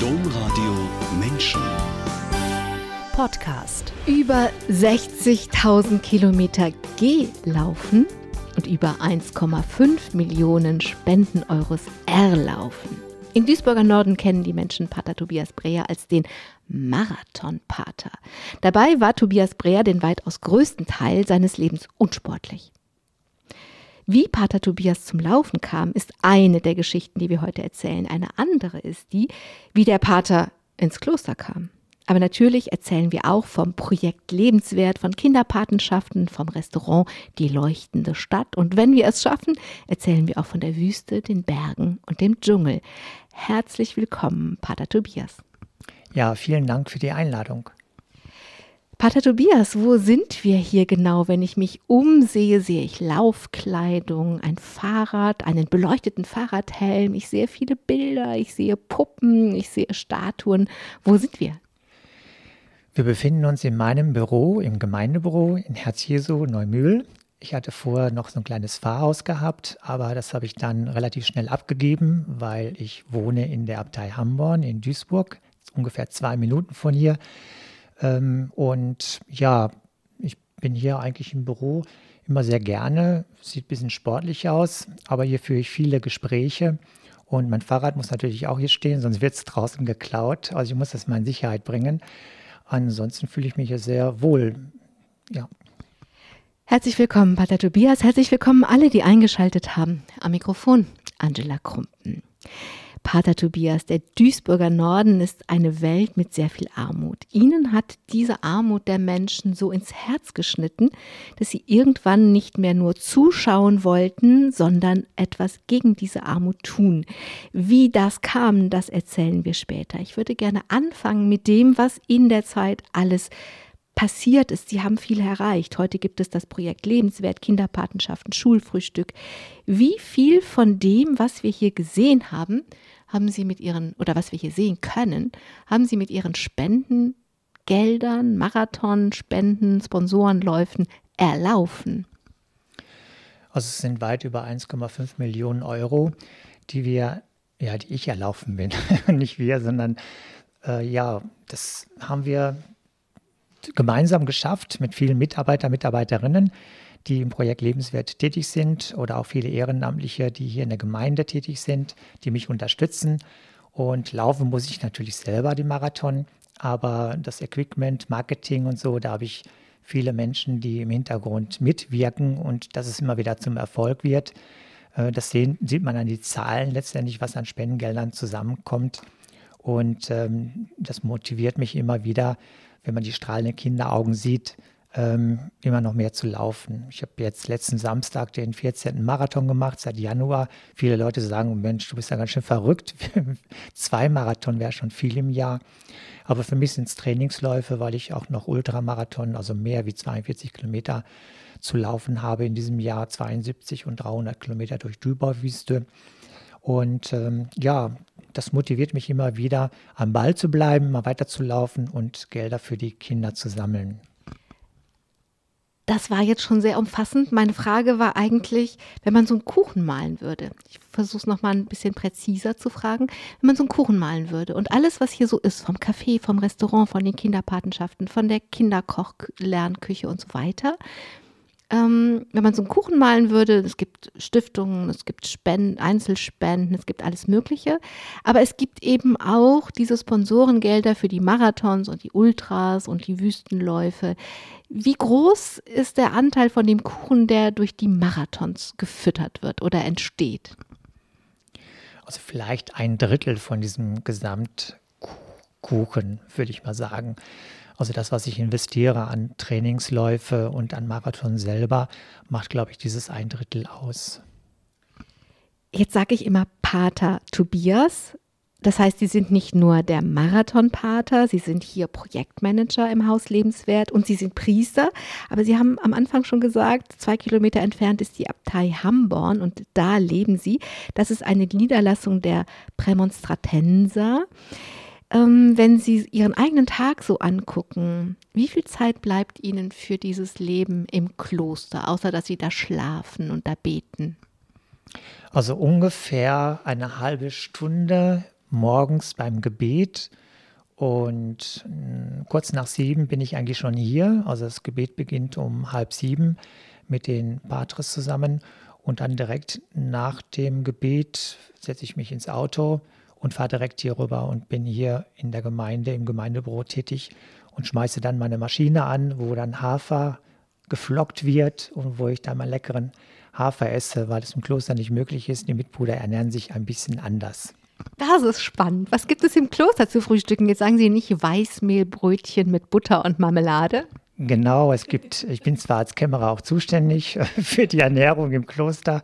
Domradio Menschen. Podcast. Über 60.000 Kilometer G-Laufen und über 1,5 Millionen Spenden-Euros erlaufen. Im Duisburger Norden kennen die Menschen Pater Tobias Breher als den Marathonpater. Dabei war Tobias Breher den weitaus größten Teil seines Lebens unsportlich. Wie Pater Tobias zum Laufen kam, ist eine der Geschichten, die wir heute erzählen. Eine andere ist die, wie der Pater ins Kloster kam. Aber natürlich erzählen wir auch vom Projekt Lebenswert, von Kinderpatenschaften, vom Restaurant Die leuchtende Stadt. Und wenn wir es schaffen, erzählen wir auch von der Wüste, den Bergen und dem Dschungel. Herzlich willkommen, Pater Tobias. Ja, vielen Dank für die Einladung. Pater Tobias, wo sind wir hier genau? Wenn ich mich umsehe, sehe ich Laufkleidung, ein Fahrrad, einen beleuchteten Fahrradhelm, ich sehe viele Bilder, ich sehe Puppen, ich sehe Statuen. Wo sind wir? Wir befinden uns in meinem Büro, im Gemeindebüro in Herz-Jesu, Neumühl. Ich hatte vorher noch so ein kleines Fahrhaus gehabt, aber das habe ich dann relativ schnell abgegeben, weil ich wohne in der Abtei Hamborn in Duisburg, ungefähr zwei Minuten von hier. Ähm, und ja, ich bin hier eigentlich im Büro immer sehr gerne. Sieht ein bisschen sportlich aus, aber hier führe ich viele Gespräche. Und mein Fahrrad muss natürlich auch hier stehen, sonst wird es draußen geklaut. Also ich muss das mal in Sicherheit bringen. Ansonsten fühle ich mich hier sehr wohl. Ja. Herzlich willkommen, Pater Tobias. Herzlich willkommen alle, die eingeschaltet haben. Am Mikrofon Angela Krumpen. Pater Tobias, der Duisburger Norden ist eine Welt mit sehr viel Armut. Ihnen hat diese Armut der Menschen so ins Herz geschnitten, dass sie irgendwann nicht mehr nur zuschauen wollten, sondern etwas gegen diese Armut tun. Wie das kam, das erzählen wir später. Ich würde gerne anfangen mit dem, was in der Zeit alles passiert ist. Sie haben viel erreicht. Heute gibt es das Projekt Lebenswert, Kinderpatenschaften, Schulfrühstück. Wie viel von dem, was wir hier gesehen haben, haben sie mit ihren, oder was wir hier sehen können, haben sie mit ihren Spenden, Geldern, Marathon, Spenden, Sponsorenläufen erlaufen? Also es sind weit über 1,5 Millionen Euro, die wir, ja, die ich erlaufen bin. Nicht wir, sondern äh, ja, das haben wir gemeinsam geschafft mit vielen Mitarbeiter, Mitarbeiterinnen die im Projekt Lebenswert tätig sind oder auch viele Ehrenamtliche, die hier in der Gemeinde tätig sind, die mich unterstützen. Und laufen muss ich natürlich selber den Marathon, aber das Equipment, Marketing und so, da habe ich viele Menschen, die im Hintergrund mitwirken und dass es immer wieder zum Erfolg wird. Äh, das sehen, sieht man an die Zahlen letztendlich, was an Spendengeldern zusammenkommt. Und ähm, das motiviert mich immer wieder, wenn man die strahlenden Kinderaugen sieht, ähm, immer noch mehr zu laufen. Ich habe jetzt letzten Samstag den 14. Marathon gemacht, seit Januar. Viele Leute sagen, Mensch, du bist ja ganz schön verrückt. Zwei Marathon wäre schon viel im Jahr. Aber für mich sind es Trainingsläufe, weil ich auch noch Ultramarathon, also mehr wie 42 Kilometer zu laufen habe in diesem Jahr, 72 und 300 Kilometer durch Dübauwüste. Und ähm, ja, das motiviert mich immer wieder, am Ball zu bleiben, mal weiterzulaufen und Gelder für die Kinder zu sammeln. Das war jetzt schon sehr umfassend. Meine Frage war eigentlich, wenn man so einen Kuchen malen würde. Ich versuche es nochmal ein bisschen präziser zu fragen. Wenn man so einen Kuchen malen würde und alles, was hier so ist, vom Café, vom Restaurant, von den Kinderpatenschaften, von der Kinderkoch-Lernküche und so weiter, ähm, wenn man so einen Kuchen malen würde, es gibt Stiftungen, es gibt Spenden, Einzelspenden, es gibt alles Mögliche, aber es gibt eben auch diese Sponsorengelder für die Marathons und die Ultras und die Wüstenläufe. Wie groß ist der Anteil von dem Kuchen, der durch die Marathons gefüttert wird oder entsteht? Also vielleicht ein Drittel von diesem Gesamtkuchen, würde ich mal sagen. Also das, was ich investiere an Trainingsläufe und an Marathon selber, macht, glaube ich, dieses ein Drittel aus. Jetzt sage ich immer Pater Tobias. Das heißt, Sie sind nicht nur der Marathonpater, Sie sind hier Projektmanager im Haus Lebenswert und Sie sind Priester. Aber Sie haben am Anfang schon gesagt, zwei Kilometer entfernt ist die Abtei Hamborn und da leben Sie. Das ist eine Niederlassung der Prämonstratenser ähm, wenn Sie Ihren eigenen Tag so angucken, wie viel Zeit bleibt Ihnen für dieses Leben im Kloster, außer dass Sie da schlafen und da beten? Also ungefähr eine halbe Stunde morgens beim Gebet und mm, kurz nach sieben bin ich eigentlich schon hier. Also das Gebet beginnt um halb sieben mit den Patres zusammen. Und dann direkt nach dem Gebet setze ich mich ins Auto und fahre direkt hier rüber und bin hier in der Gemeinde, im Gemeindebüro tätig und schmeiße dann meine Maschine an, wo dann Hafer geflockt wird und wo ich dann mal leckeren Hafer esse, weil es im Kloster nicht möglich ist. Die Mitbrüder ernähren sich ein bisschen anders. Das ist spannend. Was gibt es im Kloster zu frühstücken? Jetzt sagen Sie nicht Weißmehlbrötchen mit Butter und Marmelade? Genau, es gibt, ich bin zwar als Kämmerer auch zuständig für die Ernährung im Kloster,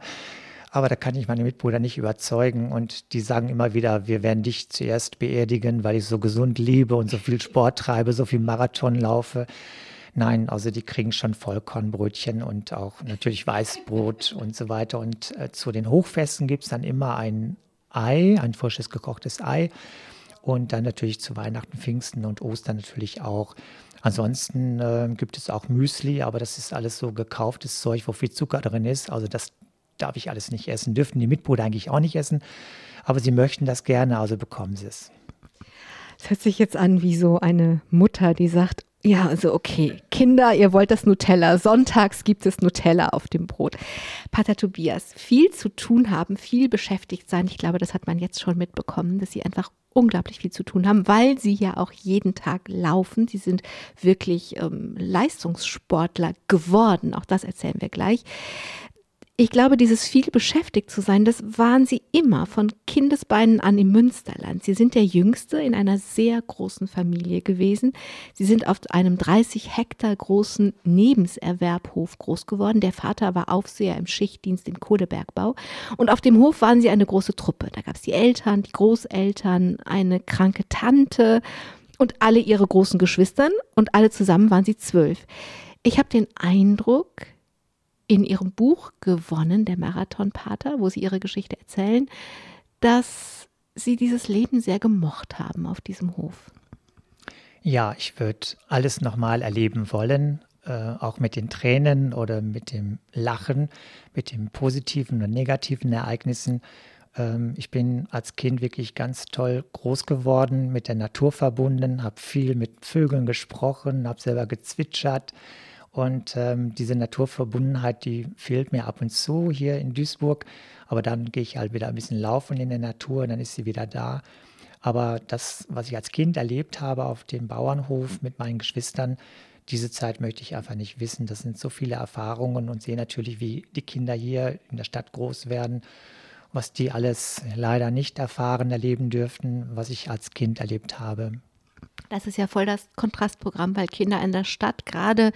aber da kann ich meine Mitbrüder nicht überzeugen und die sagen immer wieder, wir werden dich zuerst beerdigen, weil ich so gesund liebe und so viel Sport treibe, so viel Marathon laufe. Nein, also die kriegen schon Vollkornbrötchen und auch natürlich Weißbrot und so weiter. Und äh, zu den Hochfesten gibt es dann immer ein Ei, ein frisches gekochtes Ei. Und dann natürlich zu Weihnachten, Pfingsten und Ostern natürlich auch. Ansonsten äh, gibt es auch Müsli, aber das ist alles so gekauftes Zeug, wo viel Zucker drin ist. Also das darf ich alles nicht essen. Dürften die Mitbrüder eigentlich auch nicht essen. Aber sie möchten das gerne, also bekommen sie es. Es hört sich jetzt an wie so eine Mutter, die sagt, ja, also okay, Kinder, ihr wollt das Nutella. Sonntags gibt es Nutella auf dem Brot. Pater Tobias, viel zu tun haben, viel beschäftigt sein. Ich glaube, das hat man jetzt schon mitbekommen, dass sie einfach unglaublich viel zu tun haben, weil sie ja auch jeden Tag laufen. Sie sind wirklich ähm, Leistungssportler geworden. Auch das erzählen wir gleich ich glaube, dieses viel beschäftigt zu sein, das waren sie immer von Kindesbeinen an im Münsterland. Sie sind der Jüngste in einer sehr großen Familie gewesen. Sie sind auf einem 30 Hektar großen Nebenserwerbhof groß geworden. Der Vater war Aufseher im Schichtdienst im Kohlebergbau. Und auf dem Hof waren sie eine große Truppe. Da gab es die Eltern, die Großeltern, eine kranke Tante und alle ihre großen Geschwistern. Und alle zusammen waren sie zwölf. Ich habe den Eindruck, in ihrem Buch gewonnen, der Marathonpater, wo sie ihre Geschichte erzählen, dass sie dieses Leben sehr gemocht haben auf diesem Hof. Ja, ich würde alles nochmal erleben wollen, äh, auch mit den Tränen oder mit dem Lachen, mit den positiven und negativen Ereignissen. Ähm, ich bin als Kind wirklich ganz toll groß geworden, mit der Natur verbunden, habe viel mit Vögeln gesprochen, habe selber gezwitschert, und ähm, diese Naturverbundenheit, die fehlt mir ab und zu hier in Duisburg. Aber dann gehe ich halt wieder ein bisschen laufen in der Natur, dann ist sie wieder da. Aber das, was ich als Kind erlebt habe auf dem Bauernhof mit meinen Geschwistern, diese Zeit möchte ich einfach nicht wissen. Das sind so viele Erfahrungen und sehe natürlich, wie die Kinder hier in der Stadt groß werden, was die alles leider nicht erfahren, erleben dürften, was ich als Kind erlebt habe. Das ist ja voll das Kontrastprogramm, weil Kinder in der Stadt gerade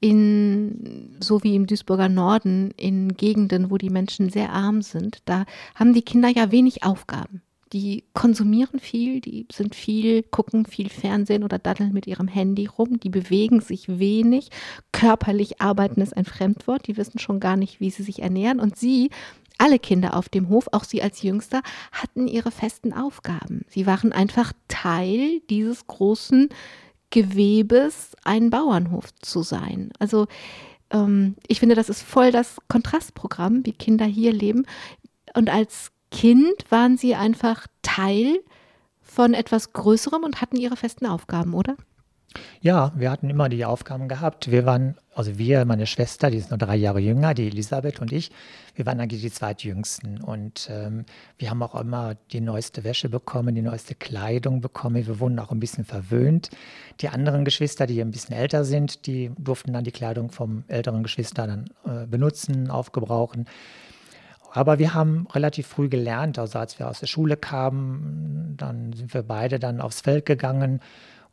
in, so wie im Duisburger Norden, in Gegenden, wo die Menschen sehr arm sind, da haben die Kinder ja wenig Aufgaben. Die konsumieren viel, die sind viel, gucken viel Fernsehen oder daddeln mit ihrem Handy rum, die bewegen sich wenig. Körperlich arbeiten ist ein Fremdwort, die wissen schon gar nicht, wie sie sich ernähren. Und sie, alle Kinder auf dem Hof, auch sie als Jüngster, hatten ihre festen Aufgaben. Sie waren einfach Teil dieses großen Gewebes ein Bauernhof zu sein. Also ähm, ich finde, das ist voll das Kontrastprogramm, wie Kinder hier leben. Und als Kind waren sie einfach Teil von etwas Größerem und hatten ihre festen Aufgaben, oder? Ja, wir hatten immer die Aufgaben gehabt. Wir waren, also wir, meine Schwester, die ist nur drei Jahre jünger, die Elisabeth und ich, wir waren eigentlich die zweitjüngsten. Und ähm, wir haben auch immer die neueste Wäsche bekommen, die neueste Kleidung bekommen. Wir wurden auch ein bisschen verwöhnt. Die anderen Geschwister, die ein bisschen älter sind, die durften dann die Kleidung vom älteren Geschwister dann äh, benutzen, aufgebrauchen. Aber wir haben relativ früh gelernt, also als wir aus der Schule kamen, dann sind wir beide dann aufs Feld gegangen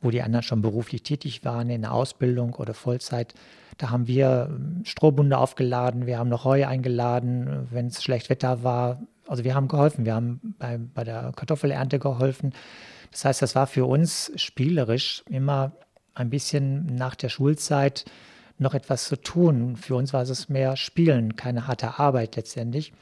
wo die anderen schon beruflich tätig waren, in der Ausbildung oder Vollzeit. Da haben wir ähm, Strohbunde aufgeladen, wir haben noch Heu eingeladen, wenn es schlecht Wetter war. Also wir haben geholfen, wir haben bei, bei der Kartoffelernte geholfen. Das heißt, das war für uns spielerisch immer ein bisschen nach der Schulzeit noch etwas zu tun. Für uns war es mehr Spielen, keine harte Arbeit letztendlich.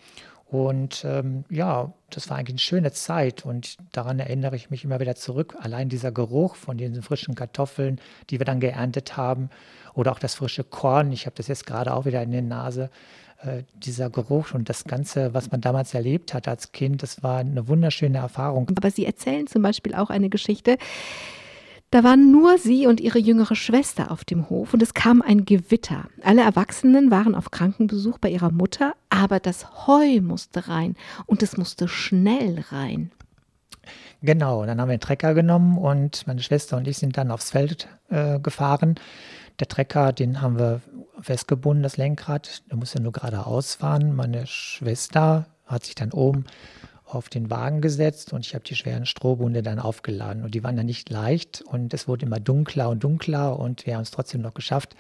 Und ähm, ja, das war eigentlich eine schöne Zeit und daran erinnere ich mich immer wieder zurück. Allein dieser Geruch von diesen frischen Kartoffeln, die wir dann geerntet haben oder auch das frische Korn, ich habe das jetzt gerade auch wieder in der Nase, äh, dieser Geruch und das Ganze, was man damals erlebt hat als Kind, das war eine wunderschöne Erfahrung. Aber Sie erzählen zum Beispiel auch eine Geschichte. Da waren nur sie und ihre jüngere Schwester auf dem Hof und es kam ein Gewitter. Alle Erwachsenen waren auf Krankenbesuch bei ihrer Mutter, aber das Heu musste rein und es musste schnell rein. Genau, dann haben wir den Trecker genommen und meine Schwester und ich sind dann aufs Feld äh, gefahren. Der Trecker, den haben wir festgebunden, das Lenkrad. Der musste nur geradeaus fahren. Meine Schwester hat sich dann oben auf den Wagen gesetzt und ich habe die schweren Strohbunde dann aufgeladen. Und die waren dann nicht leicht und es wurde immer dunkler und dunkler und wir haben es trotzdem noch geschafft.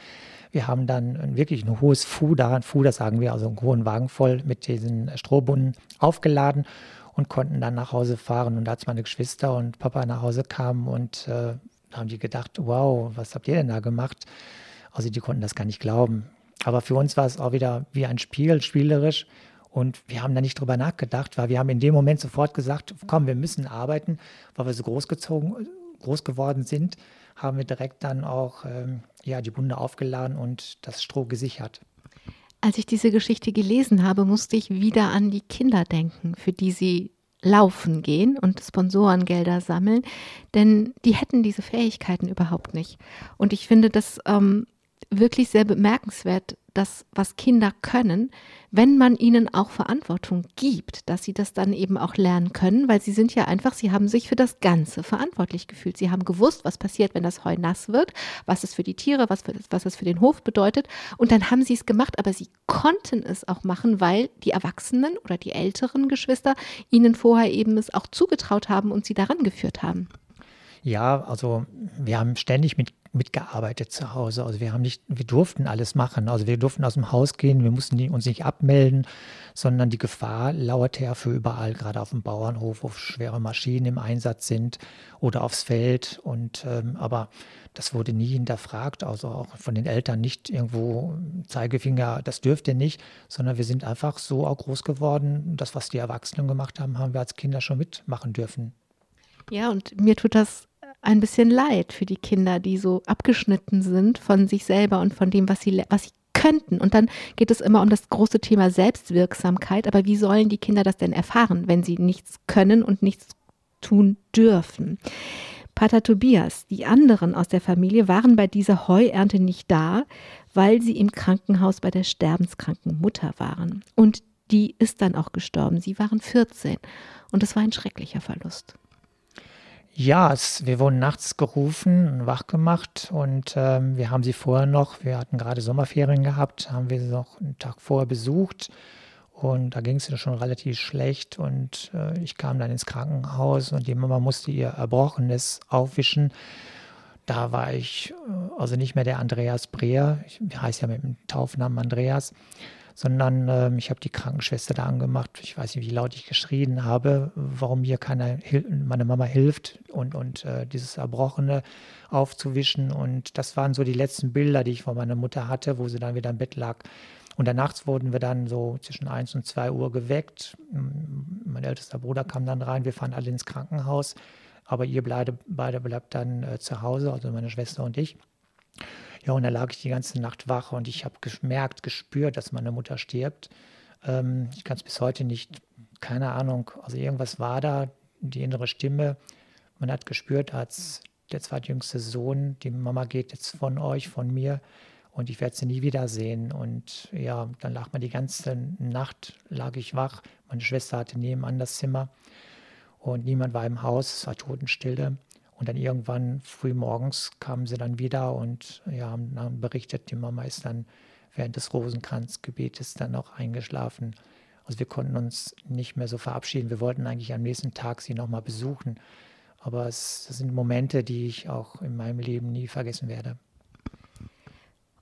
Wir haben dann wirklich ein hohes Fuder, ein Fuder sagen wir, also einen hohen Wagen voll mit diesen Strohbunden aufgeladen und konnten dann nach Hause fahren. Und als meine Geschwister und Papa nach Hause kamen und äh, haben die gedacht, wow, was habt ihr denn da gemacht? Also die konnten das gar nicht glauben. Aber für uns war es auch wieder wie ein Spiel, spielerisch. Und wir haben da nicht drüber nachgedacht, weil wir haben in dem Moment sofort gesagt, komm, wir müssen arbeiten, weil wir so großgezogen, groß geworden sind, haben wir direkt dann auch ähm, ja, die Bunde aufgeladen und das Stroh gesichert. Als ich diese Geschichte gelesen habe, musste ich wieder an die Kinder denken, für die sie laufen gehen und Sponsorengelder sammeln, denn die hätten diese Fähigkeiten überhaupt nicht. Und ich finde das ähm, wirklich sehr bemerkenswert, das, was Kinder können, wenn man ihnen auch Verantwortung gibt, dass sie das dann eben auch lernen können, weil sie sind ja einfach, sie haben sich für das Ganze verantwortlich gefühlt. Sie haben gewusst, was passiert, wenn das Heu nass wird, was es für die Tiere, was, was es für den Hof bedeutet. Und dann haben sie es gemacht, aber sie konnten es auch machen, weil die Erwachsenen oder die älteren Geschwister ihnen vorher eben es auch zugetraut haben und sie daran geführt haben. Ja, also wir haben ständig mit mitgearbeitet zu Hause. Also wir haben nicht, wir durften alles machen. Also wir durften aus dem Haus gehen, wir mussten uns nicht abmelden, sondern die Gefahr lauerte ja für überall, gerade auf dem Bauernhof, wo schwere Maschinen im Einsatz sind oder aufs Feld. Und ähm, aber das wurde nie hinterfragt, also auch von den Eltern nicht irgendwo Zeigefinger, das dürft ihr nicht, sondern wir sind einfach so auch groß geworden. Das, was die Erwachsenen gemacht haben, haben wir als Kinder schon mitmachen dürfen. Ja, und mir tut das ein bisschen leid für die Kinder, die so abgeschnitten sind von sich selber und von dem, was sie, was sie könnten. Und dann geht es immer um das große Thema Selbstwirksamkeit. Aber wie sollen die Kinder das denn erfahren, wenn sie nichts können und nichts tun dürfen? Pater Tobias, die anderen aus der Familie waren bei dieser Heuernte nicht da, weil sie im Krankenhaus bei der sterbenskranken Mutter waren. Und die ist dann auch gestorben. Sie waren 14. Und es war ein schrecklicher Verlust. Ja, es, wir wurden nachts gerufen, wach gemacht und ähm, wir haben sie vorher noch, wir hatten gerade Sommerferien gehabt, haben wir sie noch einen Tag vorher besucht und da ging es ihr schon relativ schlecht und äh, ich kam dann ins Krankenhaus und die Mama musste ihr Erbrochenes aufwischen. Da war ich äh, also nicht mehr der Andreas Breer, ich heiße ja mit dem Taufnamen Andreas, sondern äh, ich habe die Krankenschwester da angemacht. Ich weiß nicht, wie laut ich geschrien habe, warum mir keiner, meine Mama hilft und, und äh, dieses Erbrochene aufzuwischen. Und das waren so die letzten Bilder, die ich von meiner Mutter hatte, wo sie dann wieder im Bett lag. Und nachts wurden wir dann so zwischen 1 und 2 Uhr geweckt. Mein ältester Bruder kam dann rein, wir fahren alle ins Krankenhaus. Aber ihr beide, beide bleibt dann äh, zu Hause, also meine Schwester und ich. Ja, und da lag ich die ganze Nacht wach und ich habe gemerkt, gespürt, dass meine Mutter stirbt. Ähm, ich kann es bis heute nicht, keine Ahnung, also irgendwas war da, die innere Stimme. Man hat gespürt, als der zweitjüngste Sohn, die Mama geht jetzt von euch, von mir und ich werde sie nie wiedersehen. Und ja, dann lag man die ganze Nacht, lag ich wach. Meine Schwester hatte nebenan das Zimmer und niemand war im Haus, es war Totenstille. Und dann irgendwann früh morgens kamen sie dann wieder und ja, haben dann berichtet, die Mama ist dann während des Rosenkranzgebetes dann auch eingeschlafen. Also wir konnten uns nicht mehr so verabschieden. Wir wollten eigentlich am nächsten Tag sie nochmal besuchen. Aber es, sind Momente, die ich auch in meinem Leben nie vergessen werde.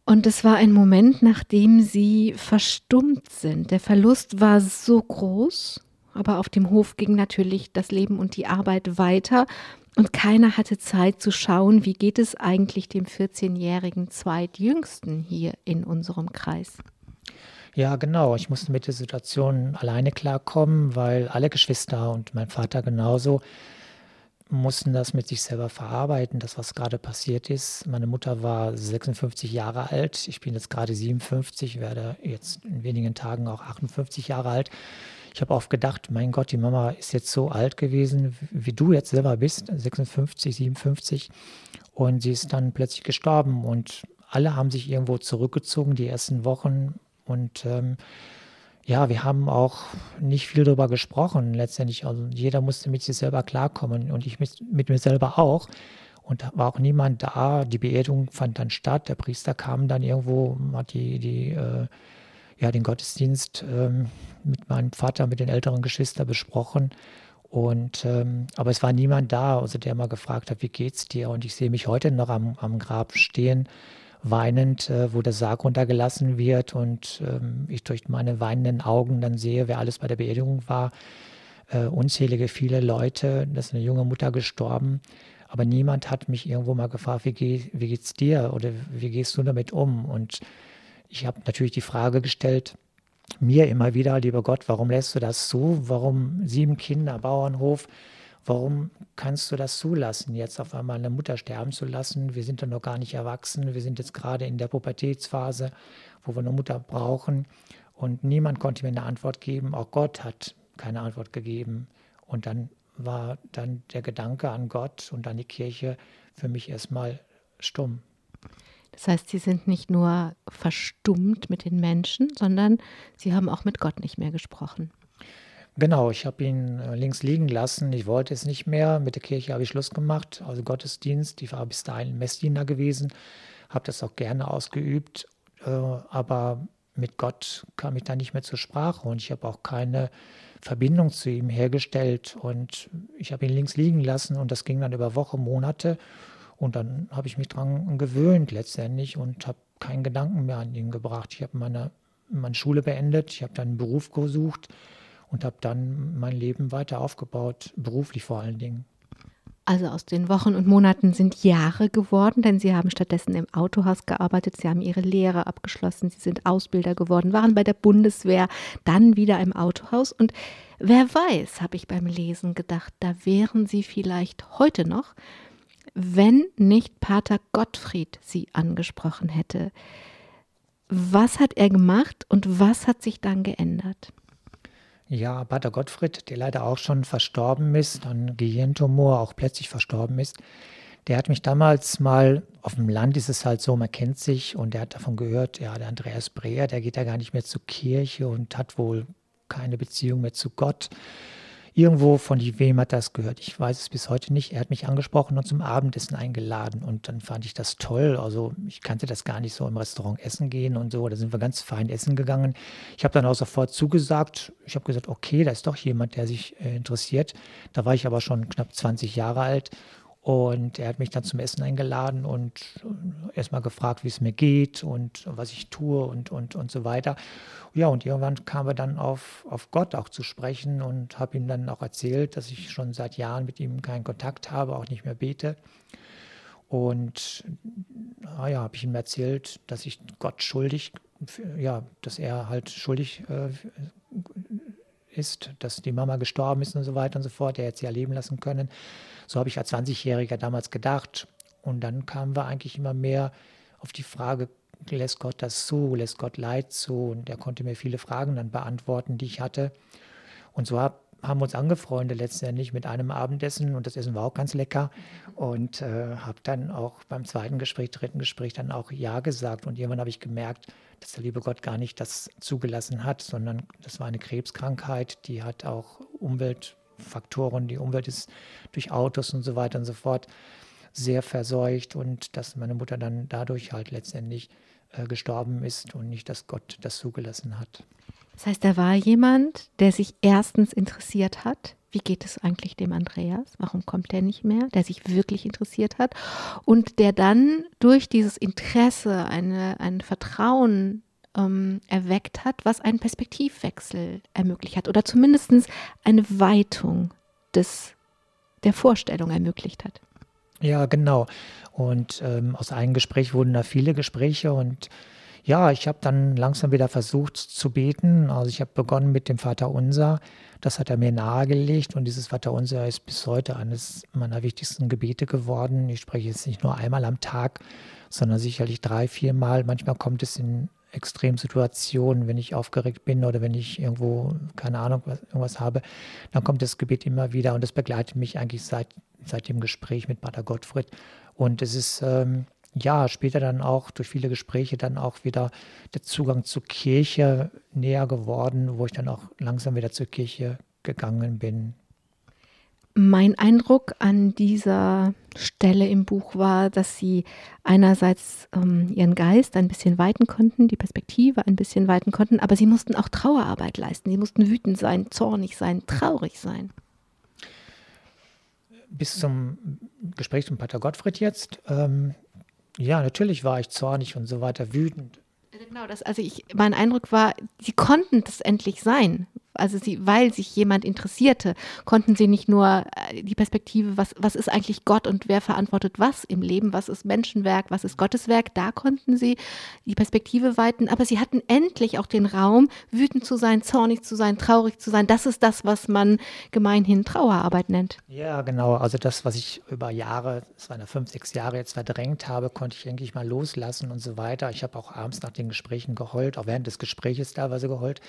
Und es war ein Moment, nachdem sie verstummt sind. Der Verlust war so groß, aber auf dem Hof ging natürlich das Leben und die Arbeit weiter. Und keiner hatte Zeit zu schauen, wie geht es eigentlich dem 14-jährigen Zweitjüngsten hier in unserem Kreis. Ja, genau. Ich musste mit der Situation alleine klarkommen, weil alle Geschwister und mein Vater genauso mussten das mit sich selber verarbeiten, das, was gerade passiert ist. Meine Mutter war 56 Jahre alt, ich bin jetzt gerade 57, werde jetzt in wenigen Tagen auch 58 Jahre alt. Ich habe oft gedacht, mein Gott, die Mama ist jetzt so alt gewesen, wie du jetzt selber bist, 56, 57. Und sie ist dann plötzlich gestorben und alle haben sich irgendwo zurückgezogen, die ersten Wochen. Und ähm, ja, wir haben auch nicht viel darüber gesprochen letztendlich. Also jeder musste mit sich selber klarkommen und ich mit, mit mir selber auch. Und da war auch niemand da. Die Beerdigung fand dann statt. Der Priester kam dann irgendwo, hat die, die, äh, ja, den Gottesdienst ähm, mit meinem Vater, mit den älteren Geschwistern besprochen. Und ähm, aber es war niemand da, also der mal gefragt hat, wie geht's dir? Und ich sehe mich heute noch am, am Grab stehen weinend, äh, wo der Sarg runtergelassen wird und ähm, ich durch meine weinenden Augen dann sehe, wer alles bei der Beerdigung war. Äh, unzählige, viele Leute, da ist eine junge Mutter gestorben. Aber niemand hat mich irgendwo mal gefragt, wie, geht, wie geht's dir oder wie gehst du damit um? Und ich habe natürlich die Frage gestellt, mir immer wieder, lieber Gott, warum lässt du das so? Warum sieben Kinder, Bauernhof? Warum kannst du das zulassen, jetzt auf einmal eine Mutter sterben zu lassen? Wir sind doch noch gar nicht erwachsen. Wir sind jetzt gerade in der Pubertätsphase, wo wir eine Mutter brauchen. Und niemand konnte mir eine Antwort geben. Auch Gott hat keine Antwort gegeben. Und dann war dann der Gedanke an Gott und an die Kirche für mich erstmal stumm. Das heißt, Sie sind nicht nur verstummt mit den Menschen, sondern Sie haben auch mit Gott nicht mehr gesprochen. Genau, ich habe ihn äh, links liegen lassen. Ich wollte es nicht mehr. Mit der Kirche habe ich Schluss gemacht. Also Gottesdienst. Ich war bis dahin Messdiener gewesen, habe das auch gerne ausgeübt. Äh, aber mit Gott kam ich da nicht mehr zur Sprache und ich habe auch keine Verbindung zu ihm hergestellt. Und ich habe ihn links liegen lassen und das ging dann über Wochen, Monate. Und dann habe ich mich daran gewöhnt letztendlich und habe keinen Gedanken mehr an ihn gebracht. Ich habe meine, meine Schule beendet, ich habe dann einen Beruf gesucht und habe dann mein Leben weiter aufgebaut, beruflich vor allen Dingen. Also aus den Wochen und Monaten sind Jahre geworden, denn Sie haben stattdessen im Autohaus gearbeitet, Sie haben Ihre Lehre abgeschlossen, Sie sind Ausbilder geworden, waren bei der Bundeswehr, dann wieder im Autohaus. Und wer weiß, habe ich beim Lesen gedacht, da wären Sie vielleicht heute noch, wenn nicht Pater Gottfried Sie angesprochen hätte. Was hat er gemacht und was hat sich dann geändert? Ja, Pater Gottfried, der leider auch schon verstorben ist, an Gehirntumor auch plötzlich verstorben ist, der hat mich damals mal, auf dem Land ist es halt so, man kennt sich und der hat davon gehört, ja, der Andreas Breer, der geht ja gar nicht mehr zur Kirche und hat wohl keine Beziehung mehr zu Gott. Irgendwo von wem hat das gehört? Ich weiß es bis heute nicht. Er hat mich angesprochen und zum Abendessen eingeladen. Und dann fand ich das toll. Also ich kannte das gar nicht so im Restaurant essen gehen und so. Da sind wir ganz fein essen gegangen. Ich habe dann auch sofort zugesagt. Ich habe gesagt, okay, da ist doch jemand, der sich äh, interessiert. Da war ich aber schon knapp 20 Jahre alt und er hat mich dann zum Essen eingeladen und äh, erstmal gefragt, wie es mir geht und was ich tue und, und, und so weiter. Ja, und irgendwann kamen wir dann auf, auf Gott auch zu sprechen und habe ihm dann auch erzählt, dass ich schon seit Jahren mit ihm keinen Kontakt habe, auch nicht mehr bete. Und ah ja, habe ich ihm erzählt, dass ich Gott schuldig, ja, dass er halt schuldig äh, ist, dass die Mama gestorben ist und so weiter und so fort, er hätte sie ja leben lassen können. So habe ich als 20-Jähriger damals gedacht. Und dann kamen wir eigentlich immer mehr auf die Frage, lässt Gott das zu, lässt Gott Leid zu? Und er konnte mir viele Fragen dann beantworten, die ich hatte. Und so hab, haben wir uns angefreundet letztendlich mit einem Abendessen und das Essen war auch ganz lecker. Und äh, habe dann auch beim zweiten Gespräch, dritten Gespräch dann auch Ja gesagt. Und irgendwann habe ich gemerkt, dass der liebe Gott gar nicht das zugelassen hat, sondern das war eine Krebskrankheit, die hat auch Umwelt Faktoren, die Umwelt ist durch Autos und so weiter und so fort sehr verseucht und dass meine Mutter dann dadurch halt letztendlich äh, gestorben ist und nicht, dass Gott das zugelassen hat. Das heißt, da war jemand, der sich erstens interessiert hat, wie geht es eigentlich dem Andreas? Warum kommt er nicht mehr? Der sich wirklich interessiert hat und der dann durch dieses Interesse eine, ein Vertrauen ähm, erweckt hat, was einen Perspektivwechsel ermöglicht hat oder zumindest eine Weitung des, der Vorstellung ermöglicht hat. Ja, genau. Und ähm, aus einem Gespräch wurden da viele Gespräche und ja, ich habe dann langsam wieder versucht zu beten. Also ich habe begonnen mit dem Vater Unser. Das hat er mir nahegelegt und dieses Vater Unser ist bis heute eines meiner wichtigsten Gebete geworden. Ich spreche jetzt nicht nur einmal am Tag, sondern sicherlich drei, viermal. Manchmal kommt es in Extremsituationen, wenn ich aufgeregt bin oder wenn ich irgendwo, keine Ahnung, was, irgendwas habe, dann kommt das Gebet immer wieder und das begleitet mich eigentlich seit, seit dem Gespräch mit Pater Gottfried. Und es ist ähm, ja später dann auch durch viele Gespräche dann auch wieder der Zugang zur Kirche näher geworden, wo ich dann auch langsam wieder zur Kirche gegangen bin. Mein Eindruck an dieser Stelle im Buch war, dass sie einerseits ähm, ihren Geist ein bisschen weiten konnten, die Perspektive ein bisschen weiten konnten, aber sie mussten auch Trauerarbeit leisten. Sie mussten wütend sein, zornig sein, traurig sein. Bis zum Gespräch mit Pater Gottfried jetzt, ähm, ja, natürlich war ich zornig und so weiter, wütend. Genau, das, also ich, mein Eindruck war, sie konnten das endlich sein, also sie, weil sich jemand interessierte, konnten sie nicht nur äh, die Perspektive, was, was ist eigentlich Gott und wer verantwortet was im Leben, was ist Menschenwerk, was ist Gotteswerk, da konnten sie die Perspektive weiten, aber sie hatten endlich auch den Raum, wütend zu sein, zornig zu sein, traurig zu sein. Das ist das, was man gemeinhin Trauerarbeit nennt. Ja, genau. Also das, was ich über Jahre, es waren ja fünf, sechs Jahre jetzt verdrängt habe, konnte ich endlich mal loslassen und so weiter. Ich habe auch abends nach den Gesprächen geheult, auch während des Gespräches teilweise geheult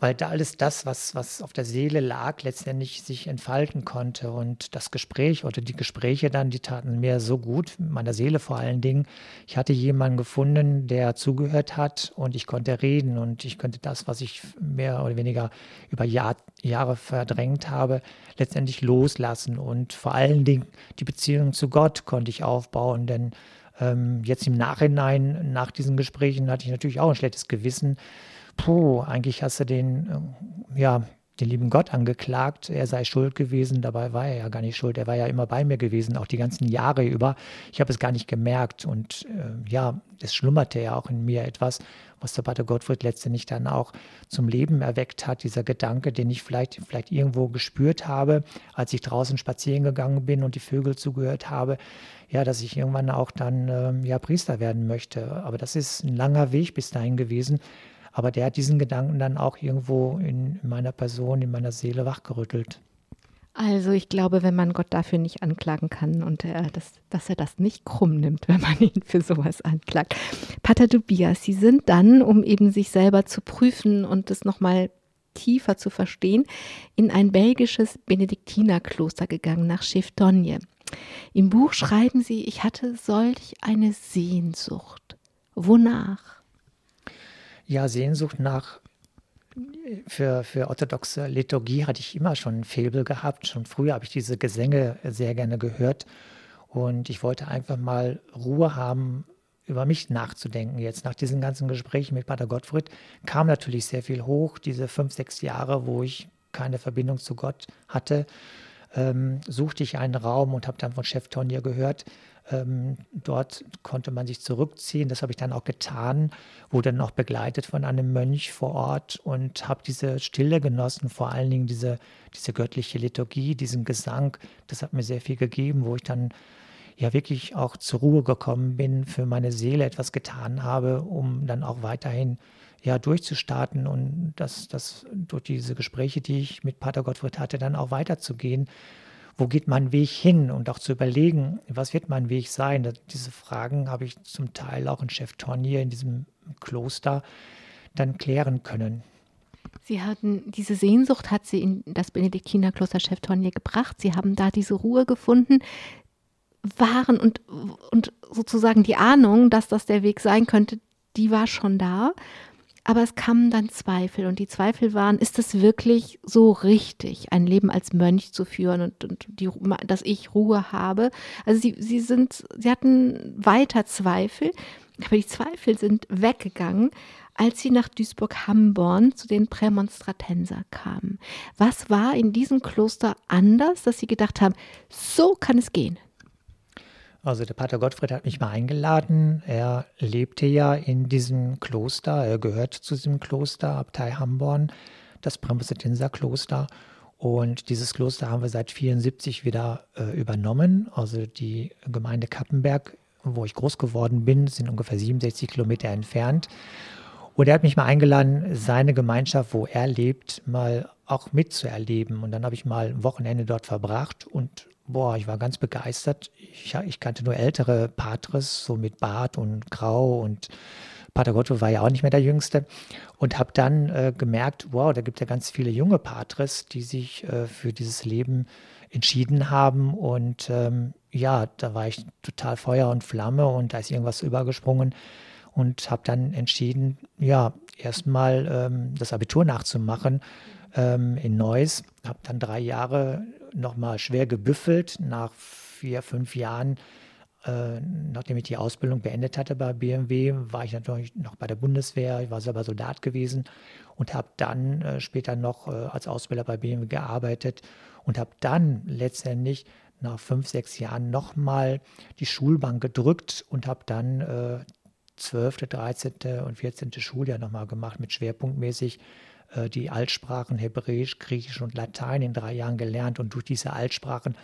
weil da alles das, was, was auf der Seele lag, letztendlich sich entfalten konnte. Und das Gespräch oder die Gespräche dann, die taten mir so gut, meiner Seele vor allen Dingen. Ich hatte jemanden gefunden, der zugehört hat und ich konnte reden und ich könnte das, was ich mehr oder weniger über Jahr, Jahre verdrängt habe, letztendlich loslassen. Und vor allen Dingen die Beziehung zu Gott konnte ich aufbauen, denn ähm, jetzt im Nachhinein, nach diesen Gesprächen, hatte ich natürlich auch ein schlechtes Gewissen, puh, eigentlich hast du den, äh, ja, den lieben Gott angeklagt, er sei schuld gewesen. Dabei war er ja gar nicht schuld. Er war ja immer bei mir gewesen, auch die ganzen Jahre über. Ich habe es gar nicht gemerkt. Und äh, ja, es schlummerte ja auch in mir etwas, was der Pater Gottfried letztendlich dann auch zum Leben erweckt hat. Dieser Gedanke, den ich vielleicht, vielleicht irgendwo gespürt habe, als ich draußen spazieren gegangen bin und die Vögel zugehört habe. Ja, dass ich irgendwann auch dann äh, ja, Priester werden möchte. Aber das ist ein langer Weg bis dahin gewesen. Aber der hat diesen Gedanken dann auch irgendwo in meiner Person, in meiner Seele wachgerüttelt. Also ich glaube, wenn man Gott dafür nicht anklagen kann und er das, dass er das nicht krumm nimmt, wenn man ihn für sowas anklagt. Pater Tobias, Sie sind dann, um eben sich selber zu prüfen und es nochmal tiefer zu verstehen, in ein belgisches Benediktinerkloster gegangen nach Cheftonje. Im Buch schreiben Sie, ich hatte solch eine Sehnsucht. Wonach? Ja, Sehnsucht nach für, für orthodoxe Liturgie hatte ich immer schon ein Faible gehabt. Schon früher habe ich diese Gesänge sehr gerne gehört. Und ich wollte einfach mal Ruhe haben, über mich nachzudenken. Jetzt nach diesen ganzen Gesprächen mit Pater Gottfried kam natürlich sehr viel hoch. Diese fünf, sechs Jahre, wo ich keine Verbindung zu Gott hatte, ähm, suchte ich einen Raum und habe dann von Chef Tonja gehört, ähm, dort konnte man sich zurückziehen. Das habe ich dann auch getan, wurde dann auch begleitet von einem Mönch vor Ort und habe diese Stille genossen, vor allen Dingen diese, diese göttliche Liturgie, diesen Gesang. Das hat mir sehr viel gegeben, wo ich dann ja wirklich auch zur Ruhe gekommen bin, für meine Seele etwas getan habe, um dann auch weiterhin ja durchzustarten und das, das durch diese Gespräche, die ich mit Pater Gottfried hatte, dann auch weiterzugehen wo geht mein Weg hin und auch zu überlegen, was wird mein Weg sein. Diese Fragen habe ich zum Teil auch in Chef Tornier in diesem Kloster dann klären können. Sie hatten diese Sehnsucht, hat sie in das Benediktinerkloster Chef Tornier gebracht. Sie haben da diese Ruhe gefunden, waren und, und sozusagen die Ahnung, dass das der Weg sein könnte, die war schon da. Aber es kamen dann Zweifel und die Zweifel waren, ist es wirklich so richtig, ein Leben als Mönch zu führen und, und die, dass ich Ruhe habe? Also sie, sie sind, sie hatten weiter Zweifel, aber die Zweifel sind weggegangen, als sie nach Duisburg-Hamborn zu den Prämonstratenser kamen. Was war in diesem Kloster anders, dass sie gedacht haben, so kann es gehen? Also der Pater Gottfried hat mich mal eingeladen. Er lebte ja in diesem Kloster, er gehört zu diesem Kloster, Abtei Hamborn, das Prämonstratenser Kloster. Und dieses Kloster haben wir seit 1974 wieder äh, übernommen. Also die Gemeinde Kappenberg wo ich groß geworden bin, sind ungefähr 67 Kilometer entfernt. Und er hat mich mal eingeladen, seine Gemeinschaft, wo er lebt, mal auch mitzuerleben. Und dann habe ich mal ein Wochenende dort verbracht und boah, ich war ganz begeistert. Ich, ich kannte nur ältere Patres, so mit Bart und Grau und Pater Gotto war ja auch nicht mehr der Jüngste. Und habe dann äh, gemerkt, wow, da gibt es ja ganz viele junge Patres, die sich äh, für dieses Leben entschieden haben. Und ähm, ja, da war ich total Feuer und Flamme und da ist irgendwas übergesprungen und habe dann entschieden, ja, erstmal ähm, das Abitur nachzumachen ähm, in Neuss. Habe dann drei Jahre nochmal schwer gebüffelt. Nach vier, fünf Jahren, äh, nachdem ich die Ausbildung beendet hatte bei BMW, war ich natürlich noch bei der Bundeswehr. Ich war selber Soldat gewesen und habe dann äh, später noch äh, als Ausbilder bei BMW gearbeitet und habe dann letztendlich nach fünf, sechs Jahren nochmal die Schulbank gedrückt und habe dann äh, 12., 13. und 14. Schuljahr nochmal gemacht mit schwerpunktmäßig die Altsprachen Hebräisch, Griechisch und Latein in drei Jahren gelernt. Und durch diese Altsprachen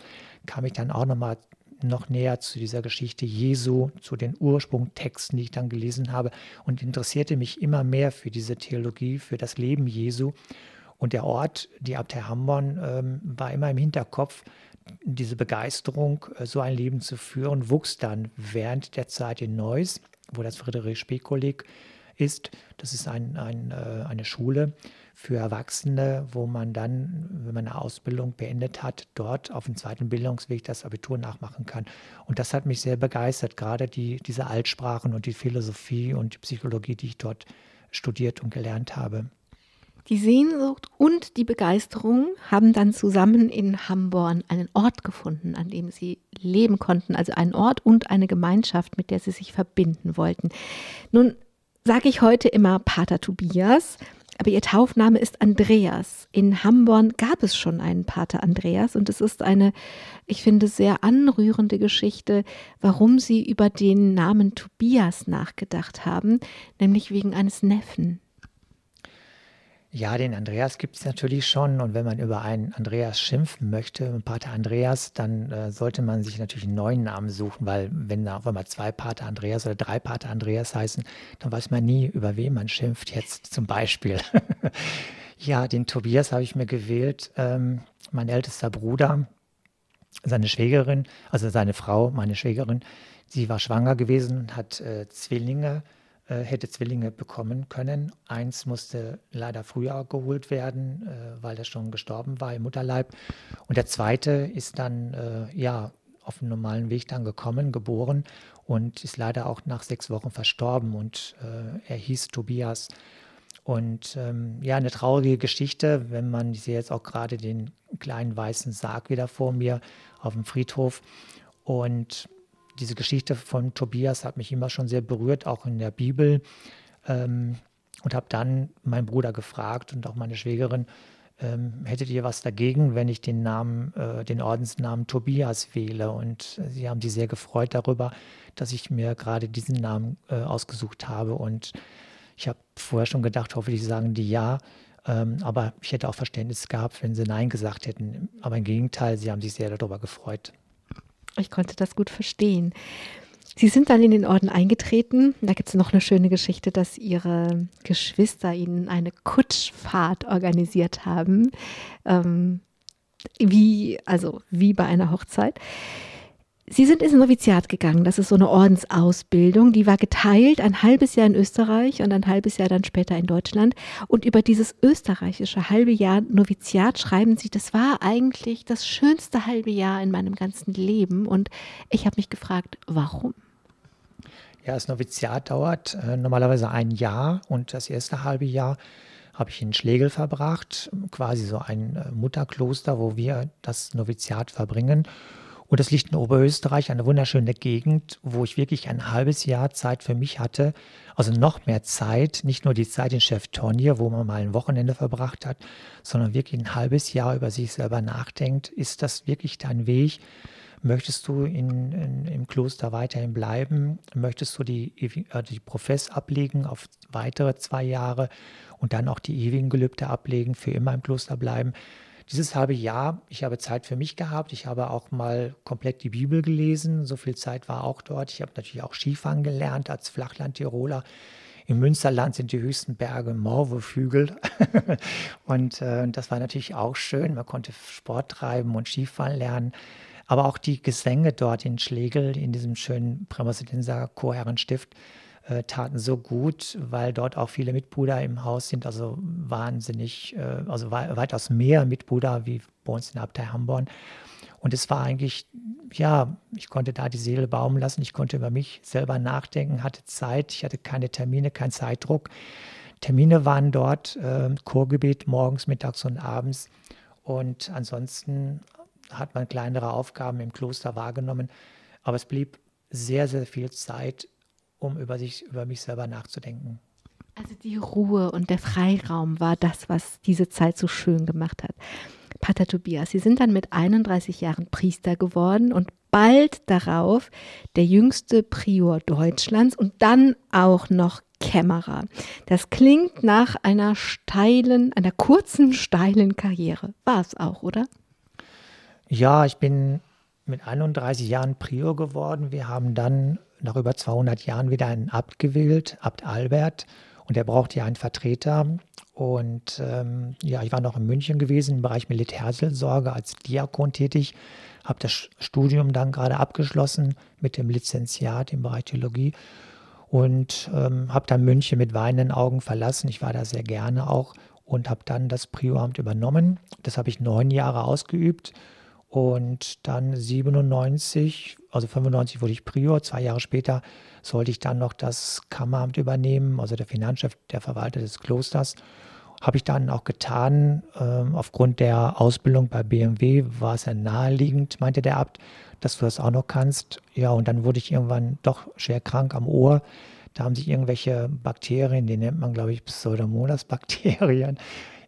kam ich dann auch nochmal noch näher zu dieser Geschichte Jesu, zu den Ursprungtexten, die ich dann gelesen habe und interessierte mich immer mehr für diese Theologie, für das Leben Jesu. Und der Ort, die Abtei Hamborn, ähm, war immer im Hinterkopf. Diese Begeisterung, äh, so ein Leben zu führen, wuchs dann während der Zeit in Neuss, wo das Friedrich-Spee-Kolleg ist. Das ist ein, ein, äh, eine Schule für Erwachsene, wo man dann, wenn man eine Ausbildung beendet hat, dort auf dem zweiten Bildungsweg das Abitur nachmachen kann. Und das hat mich sehr begeistert, gerade die, diese Altsprachen und die Philosophie und die Psychologie, die ich dort studiert und gelernt habe. Die Sehnsucht und die Begeisterung haben dann zusammen in Hamborn einen Ort gefunden, an dem sie leben konnten, also einen Ort und eine Gemeinschaft, mit der sie sich verbinden wollten. Nun sage ich heute immer Pater Tobias, aber ihr Taufname ist Andreas. In Hamborn gab es schon einen Pater Andreas und es ist eine, ich finde, sehr anrührende Geschichte, warum sie über den Namen Tobias nachgedacht haben, nämlich wegen eines Neffen. Ja, den Andreas gibt es natürlich schon. Und wenn man über einen Andreas schimpfen möchte, Pater Andreas, dann äh, sollte man sich natürlich einen neuen Namen suchen, weil wenn da auf einmal zwei Pater Andreas oder drei Pater Andreas heißen, dann weiß man nie, über wen man schimpft. Jetzt zum Beispiel. ja, den Tobias habe ich mir gewählt. Ähm, mein ältester Bruder, seine Schwägerin, also seine Frau, meine Schwägerin, sie war schwanger gewesen und hat äh, Zwillinge hätte Zwillinge bekommen können. Eins musste leider früher geholt werden, äh, weil er schon gestorben war im Mutterleib. Und der zweite ist dann äh, ja auf dem normalen Weg dann gekommen, geboren und ist leider auch nach sechs Wochen verstorben. Und äh, er hieß Tobias. Und ähm, ja, eine traurige Geschichte, wenn man, ich sehe jetzt auch gerade den kleinen weißen Sarg wieder vor mir auf dem Friedhof. Und diese Geschichte von Tobias hat mich immer schon sehr berührt, auch in der Bibel. Ähm, und habe dann meinen Bruder gefragt und auch meine Schwägerin, ähm, hättet ihr was dagegen, wenn ich den Namen, äh, den Ordensnamen Tobias wähle? Und sie haben sich sehr gefreut darüber, dass ich mir gerade diesen Namen äh, ausgesucht habe. Und ich habe vorher schon gedacht, hoffentlich sagen die ja. Ähm, aber ich hätte auch Verständnis gehabt, wenn sie Nein gesagt hätten. Aber im Gegenteil, sie haben sich sehr darüber gefreut. Ich konnte das gut verstehen. Sie sind dann in den Orden eingetreten. Da gibt es noch eine schöne Geschichte, dass Ihre Geschwister Ihnen eine Kutschfahrt organisiert haben. Ähm, wie, also wie bei einer Hochzeit. Sie sind ins Noviziat gegangen. Das ist so eine Ordensausbildung. Die war geteilt, ein halbes Jahr in Österreich und ein halbes Jahr dann später in Deutschland. Und über dieses österreichische halbe Jahr Noviziat schreiben Sie, das war eigentlich das schönste halbe Jahr in meinem ganzen Leben. Und ich habe mich gefragt, warum? Ja, das Noviziat dauert äh, normalerweise ein Jahr und das erste halbe Jahr habe ich in Schlegel verbracht, quasi so ein äh, Mutterkloster, wo wir das Noviziat verbringen. Und das liegt in Oberösterreich, eine wunderschöne Gegend, wo ich wirklich ein halbes Jahr Zeit für mich hatte. Also noch mehr Zeit, nicht nur die Zeit in Chef Tonje, wo man mal ein Wochenende verbracht hat, sondern wirklich ein halbes Jahr über sich selber nachdenkt. Ist das wirklich dein Weg? Möchtest du in, in, im Kloster weiterhin bleiben? Möchtest du die, äh, die Profess ablegen auf weitere zwei Jahre und dann auch die ewigen Gelübde ablegen, für immer im Kloster bleiben? Dieses halbe Jahr, ich habe Zeit für mich gehabt. Ich habe auch mal komplett die Bibel gelesen. So viel Zeit war auch dort. Ich habe natürlich auch Skifahren gelernt als Flachland-Tiroler. Im Münsterland sind die höchsten Berge Morvehügel. und äh, das war natürlich auch schön. Man konnte Sport treiben und Skifahren lernen. Aber auch die Gesänge dort in Schlegel, in diesem schönen Prämosidenser Chorherrenstift, äh, taten so gut, weil dort auch viele Mitbrüder im Haus sind, also wahnsinnig, äh, also weitaus mehr Mitbrüder wie bei uns in Abtei Hamborn. Und es war eigentlich, ja, ich konnte da die Seele baumen lassen, ich konnte über mich selber nachdenken, hatte Zeit, ich hatte keine Termine, keinen Zeitdruck. Termine waren dort, äh, Chorgebet morgens, mittags und abends. Und ansonsten hat man kleinere Aufgaben im Kloster wahrgenommen. Aber es blieb sehr, sehr viel Zeit um über, sich, über mich selber nachzudenken. Also die Ruhe und der Freiraum war das, was diese Zeit so schön gemacht hat. Pater Tobias, Sie sind dann mit 31 Jahren Priester geworden und bald darauf der jüngste Prior Deutschlands und dann auch noch Kämmerer. Das klingt nach einer steilen, einer kurzen, steilen Karriere. War es auch, oder? Ja, ich bin mit 31 Jahren Prior geworden. Wir haben dann nach über 200 Jahren wieder einen Abt gewählt, Abt Albert. Und er brauchte ja einen Vertreter. Und ähm, ja, ich war noch in München gewesen im Bereich Militärseelsorge als Diakon tätig, habe das Studium dann gerade abgeschlossen mit dem Lizenziat im Bereich Theologie und ähm, habe dann München mit weinenden Augen verlassen. Ich war da sehr gerne auch und habe dann das Prioramt übernommen. Das habe ich neun Jahre ausgeübt und dann 97, also 95 wurde ich Prior, zwei Jahre später sollte ich dann noch das Kammeramt übernehmen, also der Finanzchef, der Verwalter des Klosters. Habe ich dann auch getan. Ähm, aufgrund der Ausbildung bei BMW war es ja naheliegend, meinte der Abt, dass du das auch noch kannst. Ja, und dann wurde ich irgendwann doch schwer krank am Ohr. Da haben sich irgendwelche Bakterien, die nennt man, glaube ich, Pseudomonas-Bakterien,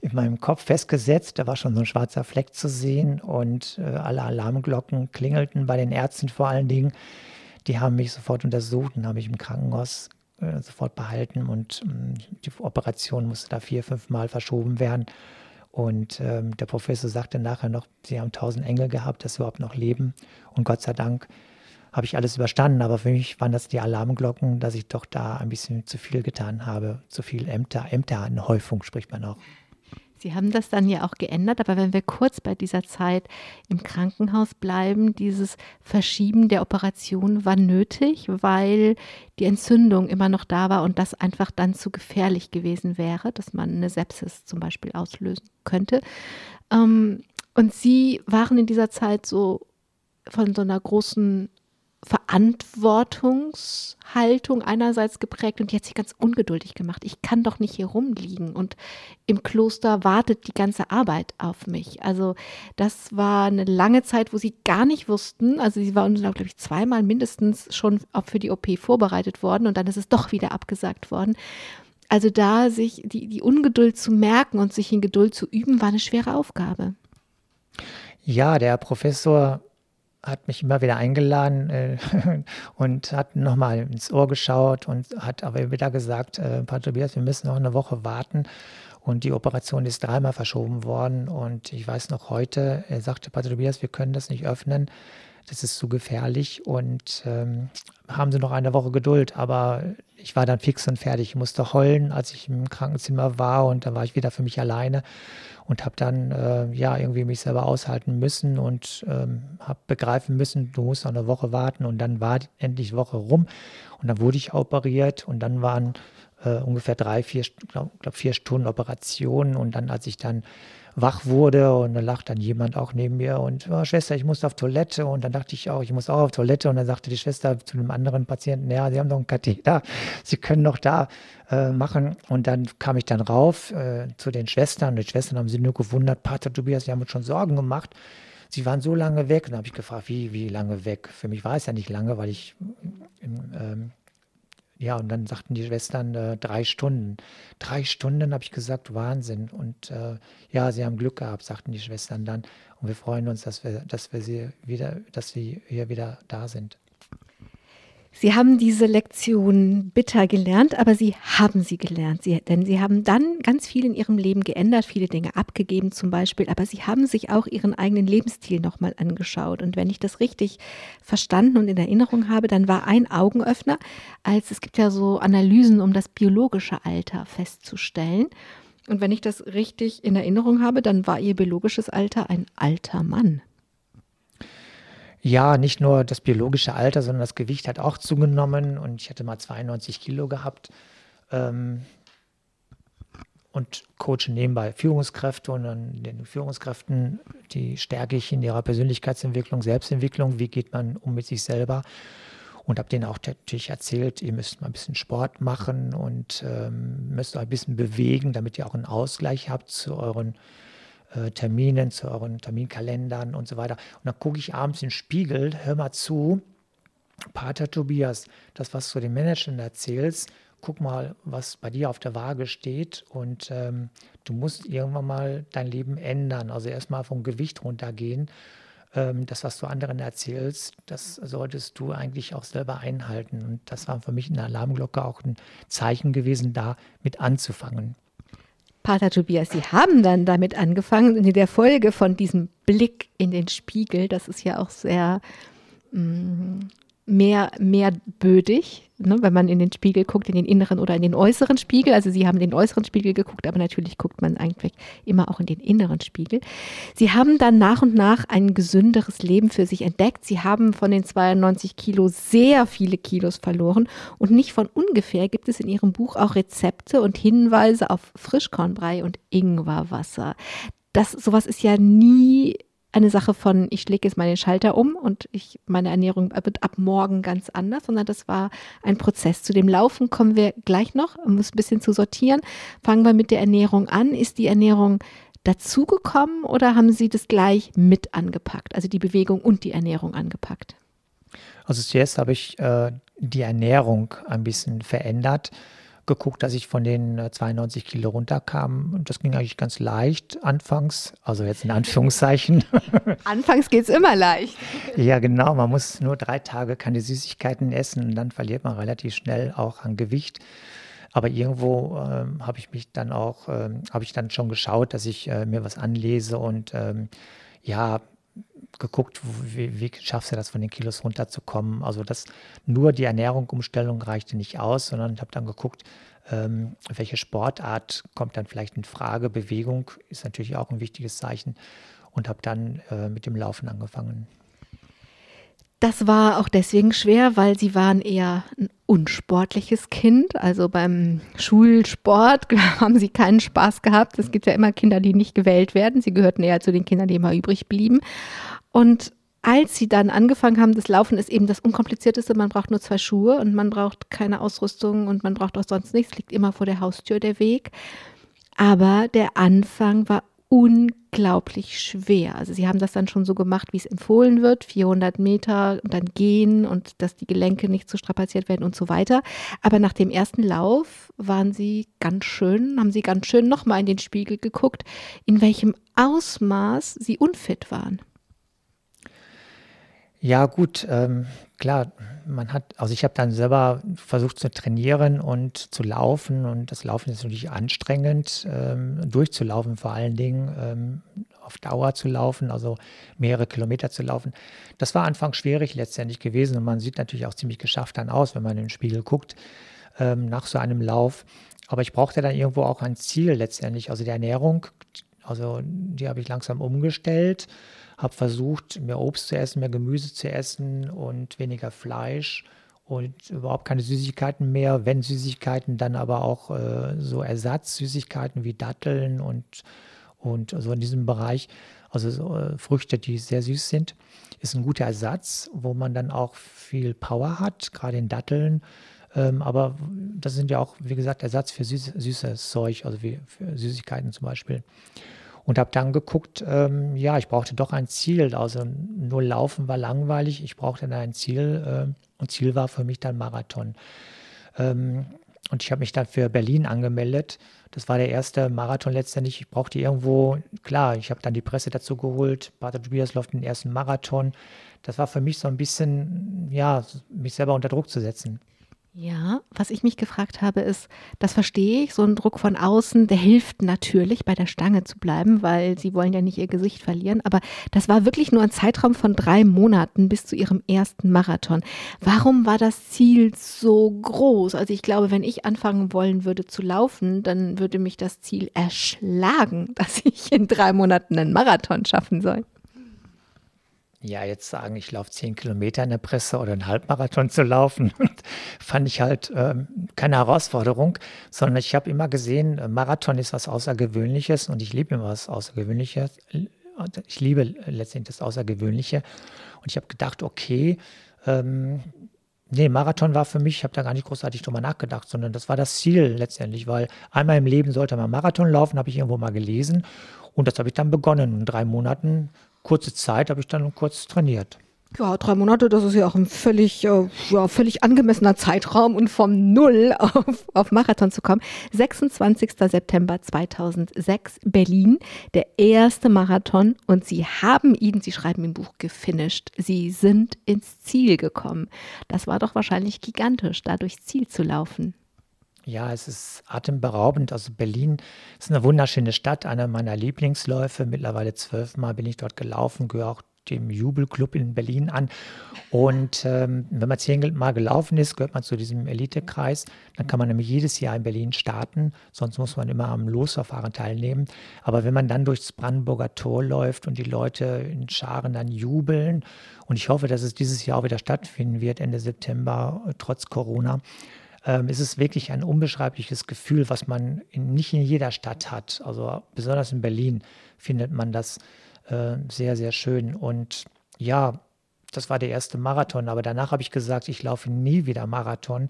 in meinem Kopf festgesetzt. Da war schon so ein schwarzer Fleck zu sehen und äh, alle Alarmglocken klingelten bei den Ärzten vor allen Dingen. Die haben mich sofort untersucht und haben mich im Krankenhaus äh, sofort behalten und äh, die Operation musste da vier, fünf Mal verschoben werden. Und ähm, der Professor sagte nachher noch, sie haben tausend Engel gehabt, dass sie überhaupt noch leben. Und Gott sei Dank habe ich alles überstanden. Aber für mich waren das die Alarmglocken, dass ich doch da ein bisschen zu viel getan habe. Zu viel Ämter, Ämteranhäufung spricht man auch. Sie haben das dann ja auch geändert, aber wenn wir kurz bei dieser Zeit im Krankenhaus bleiben, dieses Verschieben der Operation war nötig, weil die Entzündung immer noch da war und das einfach dann zu gefährlich gewesen wäre, dass man eine Sepsis zum Beispiel auslösen könnte. Ähm, und Sie waren in dieser Zeit so von so einer großen Verantwortungshaltung einerseits geprägt und die hat sich ganz ungeduldig gemacht. Ich kann doch nicht hier rumliegen und im Kloster wartet die ganze Arbeit auf mich. Also das war eine lange Zeit, wo sie gar nicht wussten. Also sie waren, glaube ich, zweimal mindestens schon für die OP vorbereitet worden und dann ist es doch wieder abgesagt worden. Also da sich die, die Ungeduld zu merken und sich in Geduld zu üben, war eine schwere Aufgabe. Ja, der Professor hat mich immer wieder eingeladen äh, und hat nochmal ins Ohr geschaut und hat aber wieder gesagt, äh, Pater Tobias, wir müssen noch eine Woche warten. Und die Operation ist dreimal verschoben worden. Und ich weiß noch heute, er sagte, Pater Tobias, wir können das nicht öffnen. Das ist zu gefährlich. Und ähm, haben Sie noch eine Woche Geduld. Aber ich war dann fix und fertig. Ich musste heulen, als ich im Krankenzimmer war. Und da war ich wieder für mich alleine und habe dann äh, ja irgendwie mich selber aushalten müssen und ähm, habe begreifen müssen, du musst noch eine Woche warten und dann war endlich Woche rum und dann wurde ich operiert und dann waren äh, ungefähr drei, vier, glaube glaub vier Stunden Operationen und dann, als ich dann wach wurde und dann lacht dann jemand auch neben mir und oh, Schwester, ich muss auf Toilette. Und dann dachte ich auch, ich muss auch auf Toilette. Und dann sagte die Schwester zu einem anderen Patienten, ja, Sie haben doch einen Katheter, Sie können doch da äh, machen. Und dann kam ich dann rauf äh, zu den Schwestern. Und die Schwestern haben sich nur gewundert, Pater Tobias, Sie haben uns schon Sorgen gemacht, Sie waren so lange weg. Und dann habe ich gefragt, wie, wie lange weg? Für mich war es ja nicht lange, weil ich im, ähm, ja, und dann sagten die Schwestern äh, drei Stunden. Drei Stunden habe ich gesagt, Wahnsinn. Und äh, ja, sie haben Glück gehabt, sagten die Schwestern dann. Und wir freuen uns, dass wir, dass wir sie wieder, dass sie hier wieder da sind. Sie haben diese Lektion bitter gelernt, aber Sie haben sie gelernt. Sie, denn Sie haben dann ganz viel in Ihrem Leben geändert, viele Dinge abgegeben zum Beispiel, aber Sie haben sich auch Ihren eigenen Lebensstil nochmal angeschaut. Und wenn ich das richtig verstanden und in Erinnerung habe, dann war ein Augenöffner, als es gibt ja so Analysen, um das biologische Alter festzustellen. Und wenn ich das richtig in Erinnerung habe, dann war Ihr biologisches Alter ein alter Mann. Ja, nicht nur das biologische Alter, sondern das Gewicht hat auch zugenommen und ich hatte mal 92 Kilo gehabt ähm, und coache nebenbei Führungskräfte und an den Führungskräften, die stärke ich in ihrer Persönlichkeitsentwicklung, Selbstentwicklung, wie geht man um mit sich selber und habe denen auch natürlich erzählt, ihr müsst mal ein bisschen Sport machen und ähm, müsst euch ein bisschen bewegen, damit ihr auch einen Ausgleich habt zu euren äh, Terminen, zu euren Terminkalendern und so weiter. Und dann gucke ich abends in den Spiegel, hör mal zu, Pater Tobias, das, was du den Managern erzählst, guck mal, was bei dir auf der Waage steht und ähm, du musst irgendwann mal dein Leben ändern. Also erstmal vom Gewicht runtergehen. Ähm, das, was du anderen erzählst, das solltest du eigentlich auch selber einhalten. Und das war für mich eine Alarmglocke auch ein Zeichen gewesen, da mit anzufangen. Pater Tobias, Sie haben dann damit angefangen in der Folge von diesem Blick in den Spiegel, das ist ja auch sehr mh, mm, mehr, bödig, ne, wenn man in den Spiegel guckt, in den inneren oder in den äußeren Spiegel. Also Sie haben den äußeren Spiegel geguckt, aber natürlich guckt man eigentlich immer auch in den inneren Spiegel. Sie haben dann nach und nach ein gesünderes Leben für sich entdeckt. Sie haben von den 92 Kilo sehr viele Kilos verloren und nicht von ungefähr gibt es in Ihrem Buch auch Rezepte und Hinweise auf Frischkornbrei und Ingwerwasser. Das, sowas ist ja nie eine Sache von, ich lege jetzt meinen Schalter um und ich, meine Ernährung wird ab morgen ganz anders, sondern das war ein Prozess. Zu dem Laufen kommen wir gleich noch, um es ein bisschen zu sortieren. Fangen wir mit der Ernährung an. Ist die Ernährung dazugekommen oder haben Sie das gleich mit angepackt, also die Bewegung und die Ernährung angepackt? Also zuerst habe ich äh, die Ernährung ein bisschen verändert geguckt, dass ich von den 92 äh, Kilo runterkam. Und das ging eigentlich ganz leicht anfangs, also jetzt in Anführungszeichen. Anfangs geht es immer leicht. Ja, genau. Man muss nur drei Tage keine Süßigkeiten essen und dann verliert man relativ schnell auch an Gewicht. Aber irgendwo ähm, habe ich mich dann auch, ähm, habe ich dann schon geschaut, dass ich äh, mir was anlese und ähm, ja, geguckt, wie, wie, schaffst du das, von den Kilos runterzukommen. Also das nur die Ernährung, Umstellung reichte nicht aus, sondern ich habe dann geguckt, ähm, welche Sportart kommt dann vielleicht in Frage. Bewegung ist natürlich auch ein wichtiges Zeichen und habe dann äh, mit dem Laufen angefangen. Das war auch deswegen schwer, weil sie waren eher ein unsportliches Kind. Also beim Schulsport haben sie keinen Spaß gehabt. Es gibt ja immer Kinder, die nicht gewählt werden. Sie gehörten eher zu den Kindern, die immer übrig blieben. Und als sie dann angefangen haben, das Laufen ist eben das Unkomplizierteste. Man braucht nur zwei Schuhe und man braucht keine Ausrüstung und man braucht auch sonst nichts. Liegt immer vor der Haustür der Weg. Aber der Anfang war unglaublich schwer. Also sie haben das dann schon so gemacht, wie es empfohlen wird, 400 Meter und dann gehen und dass die Gelenke nicht zu so strapaziert werden und so weiter. Aber nach dem ersten Lauf waren sie ganz schön, haben sie ganz schön nochmal in den Spiegel geguckt, in welchem Ausmaß sie unfit waren. Ja, gut, ähm, klar, man hat, also ich habe dann selber versucht zu trainieren und zu laufen und das Laufen ist natürlich anstrengend, ähm, durchzulaufen vor allen Dingen, ähm, auf Dauer zu laufen, also mehrere Kilometer zu laufen. Das war anfangs schwierig letztendlich gewesen und man sieht natürlich auch ziemlich geschafft dann aus, wenn man in den Spiegel guckt, ähm, nach so einem Lauf. Aber ich brauchte dann irgendwo auch ein Ziel letztendlich, also die Ernährung, also die habe ich langsam umgestellt habe versucht, mehr Obst zu essen, mehr Gemüse zu essen und weniger Fleisch und überhaupt keine Süßigkeiten mehr. Wenn Süßigkeiten, dann aber auch äh, so Ersatzsüßigkeiten wie Datteln und, und so in diesem Bereich. Also so, äh, Früchte, die sehr süß sind, ist ein guter Ersatz, wo man dann auch viel Power hat, gerade in Datteln. Ähm, aber das sind ja auch, wie gesagt, Ersatz für süß, süßes Zeug, also wie für Süßigkeiten zum Beispiel und habe dann geguckt, ähm, ja, ich brauchte doch ein Ziel. Also nur Laufen war langweilig, ich brauchte dann ein Ziel äh, und Ziel war für mich dann Marathon. Ähm, und ich habe mich dann für Berlin angemeldet. Das war der erste Marathon letztendlich. Ich brauchte irgendwo, klar, ich habe dann die Presse dazu geholt. Pater Tobias läuft den ersten Marathon. Das war für mich so ein bisschen, ja, mich selber unter Druck zu setzen. Ja, was ich mich gefragt habe, ist, das verstehe ich, so ein Druck von außen, der hilft natürlich, bei der Stange zu bleiben, weil sie wollen ja nicht ihr Gesicht verlieren. Aber das war wirklich nur ein Zeitraum von drei Monaten bis zu ihrem ersten Marathon. Warum war das Ziel so groß? Also ich glaube, wenn ich anfangen wollen würde zu laufen, dann würde mich das Ziel erschlagen, dass ich in drei Monaten einen Marathon schaffen soll ja, jetzt sagen, ich laufe zehn Kilometer in der Presse oder einen Halbmarathon zu laufen, fand ich halt ähm, keine Herausforderung, sondern ich habe immer gesehen, äh, Marathon ist was Außergewöhnliches und ich liebe immer was Außergewöhnliches. Ich liebe letztendlich das Außergewöhnliche. Und ich habe gedacht, okay, ähm, nee, Marathon war für mich, ich habe da gar nicht großartig drüber nachgedacht, sondern das war das Ziel letztendlich, weil einmal im Leben sollte man Marathon laufen, habe ich irgendwo mal gelesen. Und das habe ich dann begonnen. In drei Monaten kurze Zeit habe ich dann kurz trainiert. Ja, drei Monate, das ist ja auch ein völlig, äh, ja, völlig angemessener Zeitraum und vom Null auf, auf Marathon zu kommen. 26. September 2006, Berlin, der erste Marathon und Sie haben ihn, Sie schreiben im Buch, gefinisht. Sie sind ins Ziel gekommen. Das war doch wahrscheinlich gigantisch, da durchs Ziel zu laufen. Ja, es ist atemberaubend. Also Berlin ist eine wunderschöne Stadt, einer meiner Lieblingsläufe. Mittlerweile zwölfmal bin ich dort gelaufen, gehöre auch dem Jubelclub in Berlin an. Und ähm, wenn man zehnmal gelaufen ist, gehört man zu diesem Elitekreis. Dann kann man nämlich jedes Jahr in Berlin starten. Sonst muss man immer am Losverfahren teilnehmen. Aber wenn man dann durchs Brandenburger Tor läuft und die Leute in Scharen dann jubeln, und ich hoffe, dass es dieses Jahr auch wieder stattfinden wird, Ende September, trotz Corona, ähm, ist es wirklich ein unbeschreibliches Gefühl, was man in, nicht in jeder Stadt hat. Also besonders in Berlin findet man das äh, sehr, sehr schön. Und ja, das war der erste Marathon, aber danach habe ich gesagt, ich laufe nie wieder Marathon.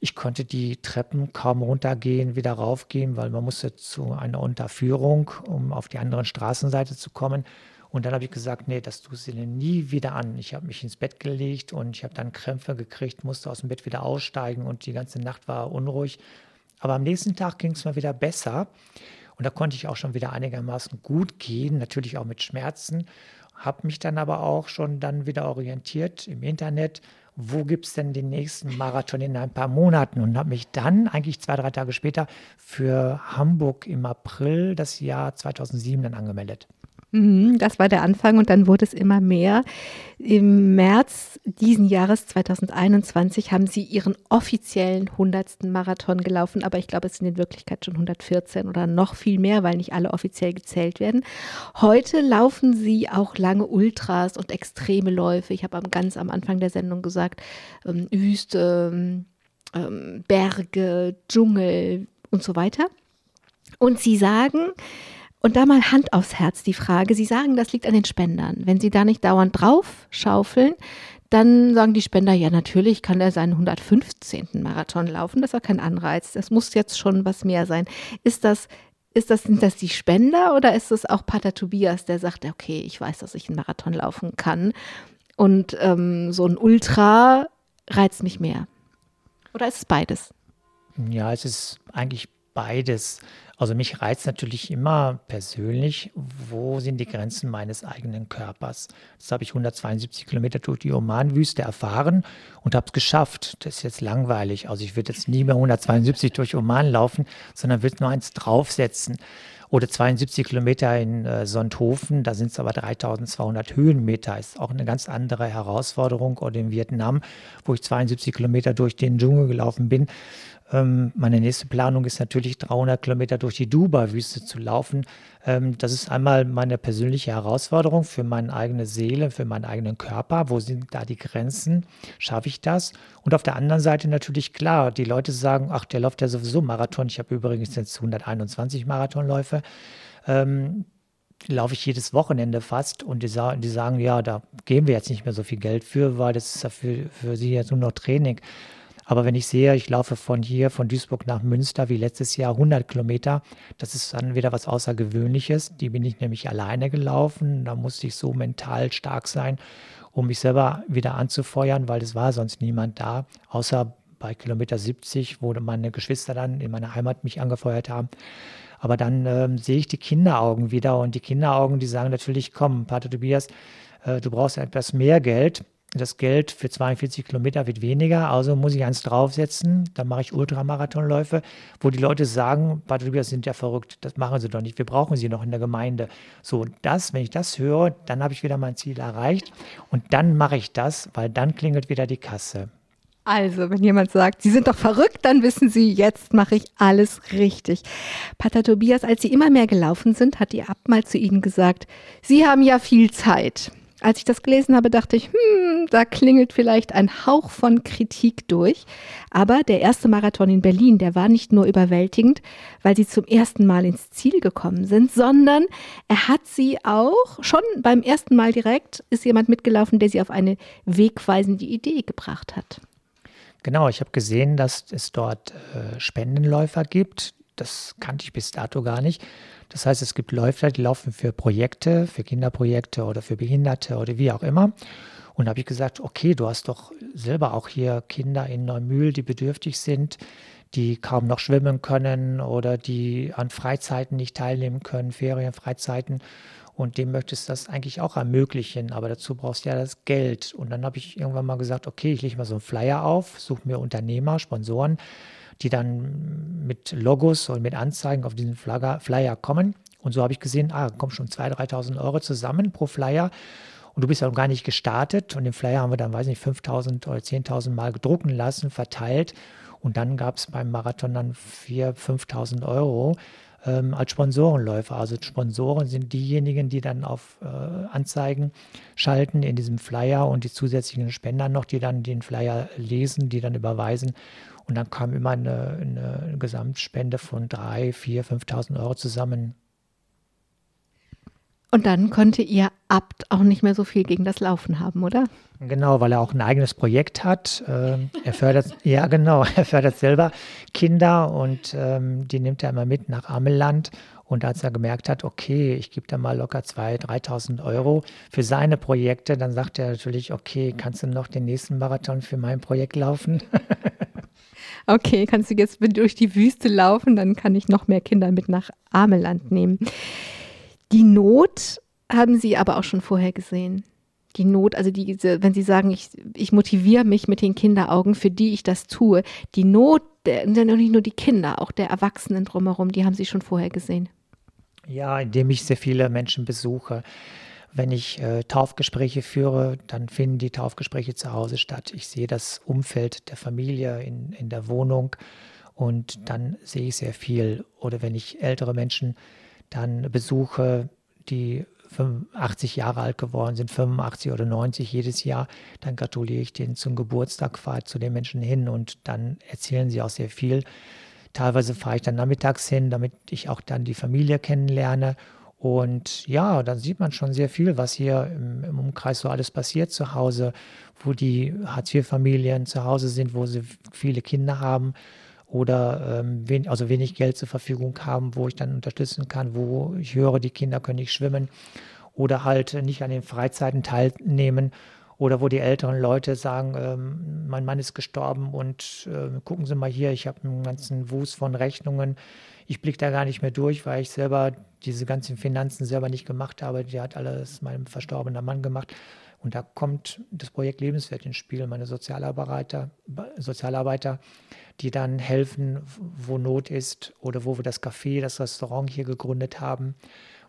Ich konnte die Treppen kaum runtergehen, wieder raufgehen, weil man musste zu einer Unterführung, um auf die andere Straßenseite zu kommen. Und dann habe ich gesagt, nee, das tust du dir nie wieder an. Ich habe mich ins Bett gelegt und ich habe dann Krämpfe gekriegt, musste aus dem Bett wieder aussteigen und die ganze Nacht war unruhig. Aber am nächsten Tag ging es mir wieder besser und da konnte ich auch schon wieder einigermaßen gut gehen, natürlich auch mit Schmerzen. Habe mich dann aber auch schon dann wieder orientiert im Internet, wo gibt es denn den nächsten Marathon in ein paar Monaten und habe mich dann eigentlich zwei, drei Tage später für Hamburg im April das Jahr 2007 dann angemeldet. Mhm, das war der Anfang und dann wurde es immer mehr. Im März diesen Jahres 2021 haben sie ihren offiziellen 100. Marathon gelaufen, aber ich glaube, es sind in Wirklichkeit schon 114 oder noch viel mehr, weil nicht alle offiziell gezählt werden. Heute laufen sie auch lange Ultras und extreme Läufe. Ich habe ganz am Anfang der Sendung gesagt, ähm, Wüste, ähm, Berge, Dschungel und so weiter. Und sie sagen, und da mal Hand aufs Herz die Frage. Sie sagen, das liegt an den Spendern. Wenn Sie da nicht dauernd drauf schaufeln, dann sagen die Spender, ja, natürlich kann er seinen 115. Marathon laufen. Das ist ja kein Anreiz. Das muss jetzt schon was mehr sein. Ist das, ist das, sind das die Spender oder ist es auch Pater Tobias, der sagt, okay, ich weiß, dass ich einen Marathon laufen kann und ähm, so ein Ultra reizt mich mehr? Oder ist es beides? Ja, es ist eigentlich beides. Also mich reizt natürlich immer persönlich, wo sind die Grenzen meines eigenen Körpers. Das habe ich 172 Kilometer durch die Omanwüste erfahren und habe es geschafft. Das ist jetzt langweilig. Also ich würde jetzt nie mehr 172 durch Oman laufen, sondern würde nur eins draufsetzen. Oder 72 Kilometer in äh, Sonthofen, da sind es aber 3200 Höhenmeter. Ist auch eine ganz andere Herausforderung. Oder in Vietnam, wo ich 72 Kilometer durch den Dschungel gelaufen bin. Ähm, meine nächste Planung ist natürlich 300 Kilometer durch die Duba-Wüste zu laufen. Ähm, das ist einmal meine persönliche Herausforderung für meine eigene Seele, für meinen eigenen Körper. Wo sind da die Grenzen? Schaffe ich das? Und auf der anderen Seite natürlich klar, die Leute sagen, ach, der läuft ja sowieso Marathon. Ich habe übrigens jetzt 121 Marathonläufe. Ähm, laufe ich jedes Wochenende fast und die, die, sagen, ja, da geben wir jetzt nicht mehr so viel Geld für, weil das ist ja für, für sie jetzt nur noch Training. Aber wenn ich sehe, ich laufe von hier, von Duisburg nach Münster, wie letztes Jahr 100 Kilometer, das ist dann wieder was Außergewöhnliches. Die bin ich nämlich alleine gelaufen. Da musste ich so mental stark sein, um mich selber wieder anzufeuern, weil es war sonst niemand da, außer bei Kilometer 70, wo meine Geschwister dann in meiner Heimat mich angefeuert haben. Aber dann ähm, sehe ich die Kinderaugen wieder und die Kinderaugen, die sagen natürlich, komm, Pater Tobias, äh, du brauchst etwas mehr Geld das Geld für 42 Kilometer wird weniger, also muss ich eins draufsetzen. Dann mache ich Ultramarathonläufe, wo die Leute sagen, Patrick, sind ja verrückt, das machen sie doch nicht, wir brauchen sie noch in der Gemeinde. So, das, wenn ich das höre, dann habe ich wieder mein Ziel erreicht und dann mache ich das, weil dann klingelt wieder die Kasse. Also, wenn jemand sagt, Sie sind doch verrückt, dann wissen Sie, jetzt mache ich alles richtig. Pater Tobias, als Sie immer mehr gelaufen sind, hat die Abt mal zu Ihnen gesagt, Sie haben ja viel Zeit. Als ich das gelesen habe, dachte ich, hm, da klingelt vielleicht ein Hauch von Kritik durch. Aber der erste Marathon in Berlin, der war nicht nur überwältigend, weil sie zum ersten Mal ins Ziel gekommen sind, sondern er hat sie auch schon beim ersten Mal direkt, ist jemand mitgelaufen, der sie auf eine wegweisende Idee gebracht hat. Genau, ich habe gesehen, dass es dort äh, Spendenläufer gibt. Das kannte ich bis dato gar nicht. Das heißt, es gibt Läufer, die laufen für Projekte, für Kinderprojekte oder für Behinderte oder wie auch immer. Und da habe ich gesagt, okay, du hast doch selber auch hier Kinder in Neumühl, die bedürftig sind, die kaum noch schwimmen können oder die an Freizeiten nicht teilnehmen können, Ferienfreizeiten. Und dem möchtest du das eigentlich auch ermöglichen, aber dazu brauchst du ja das Geld. Und dann habe ich irgendwann mal gesagt, okay, ich lege mal so einen Flyer auf, suche mir Unternehmer, Sponsoren, die dann mit Logos und mit Anzeigen auf diesen Flagger, Flyer kommen. Und so habe ich gesehen, ah, kommen schon 2.000, 3.000 Euro zusammen pro Flyer. Und du bist ja noch gar nicht gestartet. Und den Flyer haben wir dann, weiß nicht, 5.000 oder 10.000 Mal gedrucken lassen, verteilt. Und dann gab es beim Marathon dann 4.000, 5.000 Euro ähm, als Sponsorenläufer. Also Sponsoren sind diejenigen, die dann auf äh, Anzeigen schalten in diesem Flyer und die zusätzlichen Spender noch, die dann den Flyer lesen, die dann überweisen. Und dann kam immer eine, eine Gesamtspende von 3.000, 4.000, 5.000 Euro zusammen. Und dann konnte Ihr Abt auch nicht mehr so viel gegen das Laufen haben, oder? Genau, weil er auch ein eigenes Projekt hat. Ähm, er fördert, ja genau, er fördert selber Kinder und ähm, die nimmt er immer mit nach Ameland. Und als er gemerkt hat, okay, ich gebe da mal locker 2.000, 3.000 Euro für seine Projekte, dann sagt er natürlich, okay, kannst du noch den nächsten Marathon für mein Projekt laufen? Okay, kannst du jetzt durch die Wüste laufen, dann kann ich noch mehr Kinder mit nach Ameland nehmen. Die Not haben Sie aber auch schon vorher gesehen. Die Not, also die, wenn Sie sagen, ich, ich motiviere mich mit den Kinderaugen, für die ich das tue, die Not, der, nicht nur die Kinder, auch der Erwachsenen drumherum, die haben Sie schon vorher gesehen. Ja, indem ich sehr viele Menschen besuche. Wenn ich äh, Taufgespräche führe, dann finden die Taufgespräche zu Hause statt. Ich sehe das Umfeld der Familie in, in der Wohnung und dann sehe ich sehr viel. Oder wenn ich ältere Menschen dann besuche, die 85 Jahre alt geworden sind, 85 oder 90 jedes Jahr, dann gratuliere ich denen zum Geburtstag, fahre zu den Menschen hin und dann erzählen sie auch sehr viel. Teilweise fahre ich dann nachmittags hin, damit ich auch dann die Familie kennenlerne und ja, dann sieht man schon sehr viel, was hier im, im Umkreis so alles passiert zu Hause, wo die Hartz-IV-Familien zu Hause sind, wo sie viele Kinder haben oder ähm, wen, also wenig Geld zur Verfügung haben, wo ich dann unterstützen kann, wo ich höre, die Kinder können nicht schwimmen oder halt nicht an den Freizeiten teilnehmen oder wo die älteren Leute sagen, ähm, mein Mann ist gestorben und äh, gucken Sie mal hier, ich habe einen ganzen Wust von Rechnungen ich blicke da gar nicht mehr durch, weil ich selber diese ganzen Finanzen selber nicht gemacht habe. Die hat alles meinem verstorbenen Mann gemacht. Und da kommt das Projekt Lebenswert ins Spiel, meine Sozialarbeiter, Sozialarbeiter, die dann helfen, wo Not ist oder wo wir das Café, das Restaurant hier gegründet haben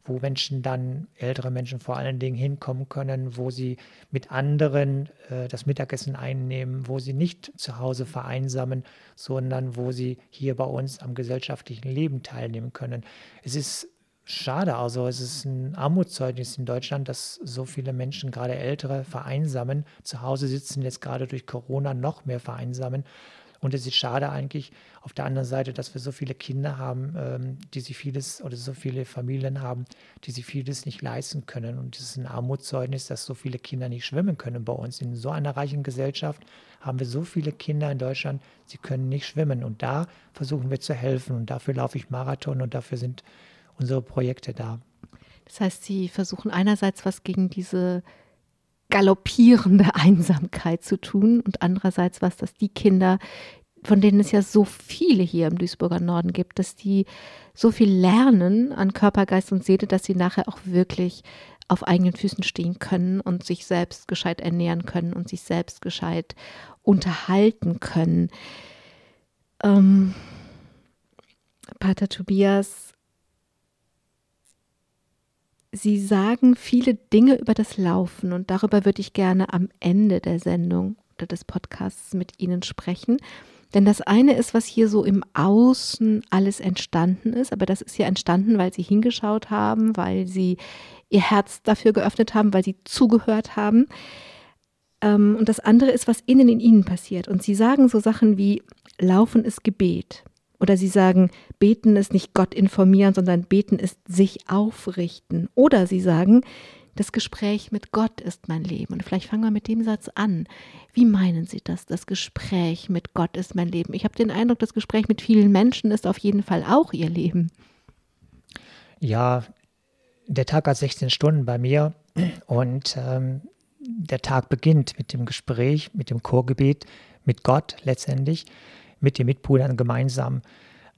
wo Menschen dann, ältere Menschen vor allen Dingen hinkommen können, wo sie mit anderen äh, das Mittagessen einnehmen, wo sie nicht zu Hause vereinsamen, sondern wo sie hier bei uns am gesellschaftlichen Leben teilnehmen können. Es ist schade, also es ist ein Armutszeugnis in Deutschland, dass so viele Menschen, gerade ältere, vereinsamen, zu Hause sitzen, jetzt gerade durch Corona noch mehr vereinsamen und es ist schade eigentlich auf der anderen Seite, dass wir so viele Kinder haben, ähm, die sich vieles oder so viele Familien haben, die sich vieles nicht leisten können. Und es ist ein Armutszeugnis, dass so viele Kinder nicht schwimmen können bei uns. In so einer reichen Gesellschaft haben wir so viele Kinder in Deutschland, sie können nicht schwimmen. Und da versuchen wir zu helfen. Und dafür laufe ich Marathon und dafür sind unsere Projekte da. Das heißt, Sie versuchen einerseits was gegen diese galoppierende Einsamkeit zu tun und andererseits was, dass die Kinder, von denen es ja so viele hier im Duisburger Norden gibt, dass die so viel lernen an Körper, Geist und Seele, dass sie nachher auch wirklich auf eigenen Füßen stehen können und sich selbst gescheit ernähren können und sich selbst gescheit unterhalten können. Ähm, Pater Tobias, Sie sagen viele Dinge über das Laufen und darüber würde ich gerne am Ende der Sendung oder des Podcasts mit Ihnen sprechen. Denn das eine ist, was hier so im Außen alles entstanden ist, aber das ist ja entstanden, weil Sie hingeschaut haben, weil Sie Ihr Herz dafür geöffnet haben, weil Sie zugehört haben. Ähm, und das andere ist, was innen in Ihnen passiert. Und Sie sagen so Sachen wie, Laufen ist Gebet. Oder sie sagen, beten ist nicht Gott informieren, sondern beten ist sich aufrichten. Oder sie sagen, das Gespräch mit Gott ist mein Leben. Und vielleicht fangen wir mit dem Satz an. Wie meinen Sie das? Das Gespräch mit Gott ist mein Leben. Ich habe den Eindruck, das Gespräch mit vielen Menschen ist auf jeden Fall auch ihr Leben. Ja, der Tag hat 16 Stunden bei mir und ähm, der Tag beginnt mit dem Gespräch, mit dem Chorgebet, mit Gott letztendlich mit den Mitbrüdern gemeinsam.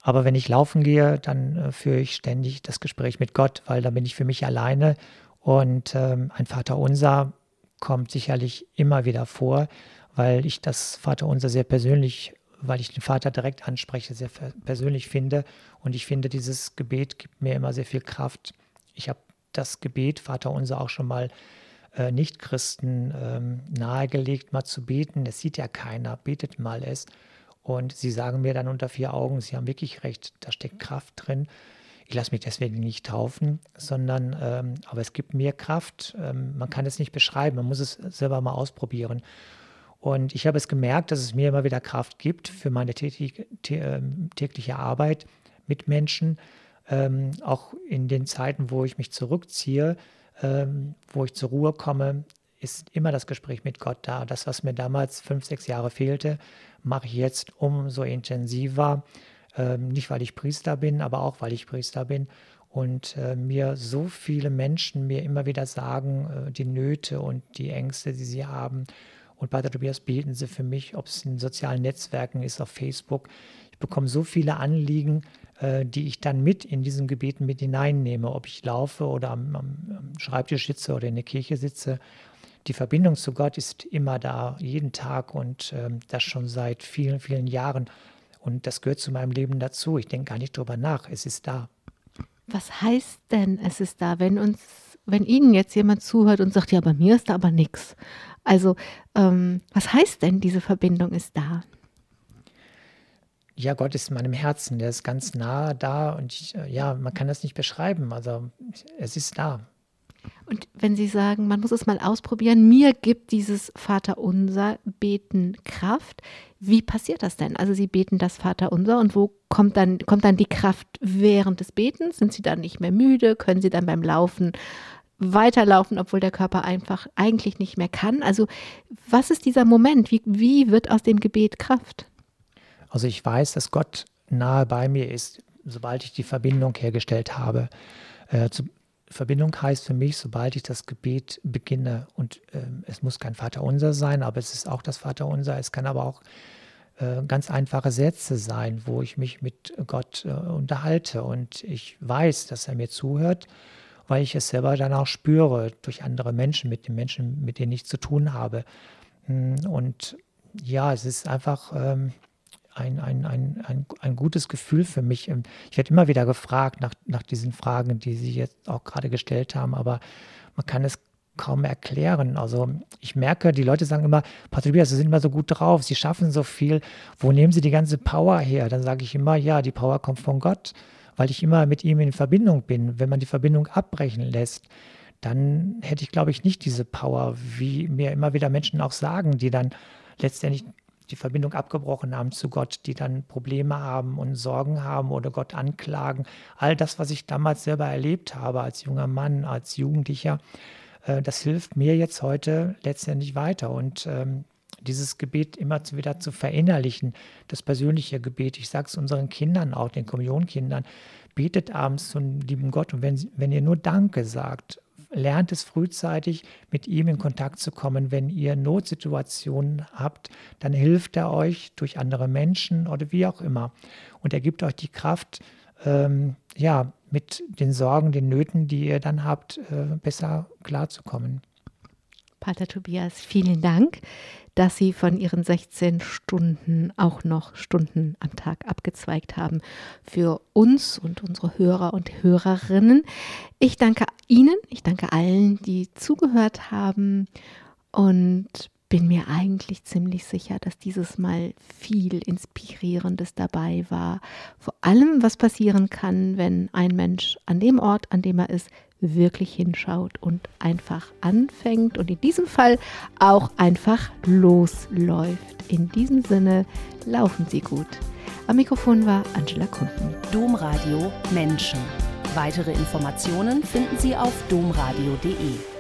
Aber wenn ich laufen gehe, dann äh, führe ich ständig das Gespräch mit Gott, weil dann bin ich für mich alleine. Und ähm, ein Vaterunser kommt sicherlich immer wieder vor, weil ich das Vaterunser sehr persönlich, weil ich den Vater direkt anspreche, sehr persönlich finde. Und ich finde, dieses Gebet gibt mir immer sehr viel Kraft. Ich habe das Gebet Vaterunser auch schon mal äh, Nichtchristen ähm, nahegelegt, mal zu beten. Es sieht ja keiner, betet mal es. Und sie sagen mir dann unter vier Augen, sie haben wirklich recht, da steckt Kraft drin. Ich lasse mich deswegen nicht taufen, sondern, ähm, aber es gibt mir Kraft. Ähm, man kann es nicht beschreiben, man muss es selber mal ausprobieren. Und ich habe es gemerkt, dass es mir immer wieder Kraft gibt für meine tätig, ähm, tägliche Arbeit mit Menschen, ähm, auch in den Zeiten, wo ich mich zurückziehe, ähm, wo ich zur Ruhe komme, ist immer das Gespräch mit Gott da. Das, was mir damals fünf, sechs Jahre fehlte, mache ich jetzt umso intensiver. Ähm, nicht, weil ich Priester bin, aber auch, weil ich Priester bin. Und äh, mir so viele Menschen mir immer wieder sagen, äh, die Nöte und die Ängste, die sie haben. Und Pater Tobias beten sie für mich, ob es in sozialen Netzwerken ist, auf Facebook. Ich bekomme so viele Anliegen, äh, die ich dann mit in diesen Gebeten mit hineinnehme, ob ich laufe oder am, am Schreibtisch sitze oder in der Kirche sitze die Verbindung zu Gott ist immer da, jeden Tag und ähm, das schon seit vielen, vielen Jahren. Und das gehört zu meinem Leben dazu. Ich denke gar nicht drüber nach. Es ist da. Was heißt denn, es ist da, wenn uns, wenn Ihnen jetzt jemand zuhört und sagt, ja, bei mir ist da aber nichts. Also, ähm, was heißt denn, diese Verbindung ist da? Ja, Gott ist in meinem Herzen, der ist ganz nah da und ich, äh, ja, man kann das nicht beschreiben. Also, es ist da. Und wenn Sie sagen, man muss es mal ausprobieren, mir gibt dieses Vaterunser Beten Kraft. Wie passiert das denn? Also Sie beten das Vaterunser und wo kommt dann, kommt dann die Kraft während des Betens? Sind Sie dann nicht mehr müde? Können Sie dann beim Laufen weiterlaufen, obwohl der Körper einfach eigentlich nicht mehr kann? Also was ist dieser Moment? Wie, wie wird aus dem Gebet Kraft? Also ich weiß, dass Gott nahe bei mir ist, sobald ich die Verbindung hergestellt habe. Äh, zu, Verbindung heißt für mich, sobald ich das Gebet beginne, und äh, es muss kein Vaterunser sein, aber es ist auch das Vaterunser, es kann aber auch äh, ganz einfache Sätze sein, wo ich mich mit Gott äh, unterhalte und ich weiß, dass er mir zuhört, weil ich es selber dann auch spüre durch andere Menschen, mit den Menschen, mit denen ich zu tun habe. Hm, und ja, es ist einfach. Ähm, ein, ein, ein, ein, gutes Gefühl für mich. Ähm, ich werde immer wieder gefragt nach, nach diesen Fragen, die Sie jetzt auch gerade gestellt haben, aber man kann es kaum erklären. Also ich merke, die Leute sagen immer, Patrick, Sie sind immer so gut drauf, Sie schaffen so viel. Wo nehmen Sie die ganze Power her? Dann sage ich immer, ja, die Power kommt von Gott, weil ich immer mit ihm in Verbindung bin. Wenn man die Verbindung abbrechen lässt, dann hätte ich, glaube ich, nicht diese Power, wie mir immer wieder Menschen auch sagen, die dann letztendlich die Verbindung abgebrochen haben zu Gott, die dann Probleme haben und Sorgen haben oder Gott anklagen. All das, was ich damals selber erlebt habe als junger Mann, als Jugendlicher, äh, das hilft mir jetzt heute letztendlich weiter. Und ähm, dieses Gebet immer wieder zu verinnerlichen, das persönliche Gebet. Ich sage es unseren Kindern auch, den Kommunionkindern, betet abends zum lieben Gott und wenn, wenn ihr nur Danke sagt, lernt es frühzeitig, mit ihm in Kontakt zu kommen. Wenn ihr Notsituationen habt, dann hilft er euch durch andere Menschen oder wie auch immer. Und er gibt euch die Kraft, ähm, ja, mit den Sorgen, den Nöten, die ihr dann habt, äh, besser klarzukommen. Pater Tobias, vielen Dank, dass Sie von Ihren 16 Stunden auch noch Stunden am Tag abgezweigt haben für uns und unsere Hörer und Hörerinnen. Ich danke Ihnen, ich danke allen, die zugehört haben und bin mir eigentlich ziemlich sicher, dass dieses Mal viel Inspirierendes dabei war. Vor allem, was passieren kann, wenn ein Mensch an dem Ort, an dem er ist, wirklich hinschaut und einfach anfängt und in diesem Fall auch einfach losläuft. In diesem Sinne, laufen Sie gut. Am Mikrofon war Angela Kumpen. Domradio Menschen. Weitere Informationen finden Sie auf domradio.de.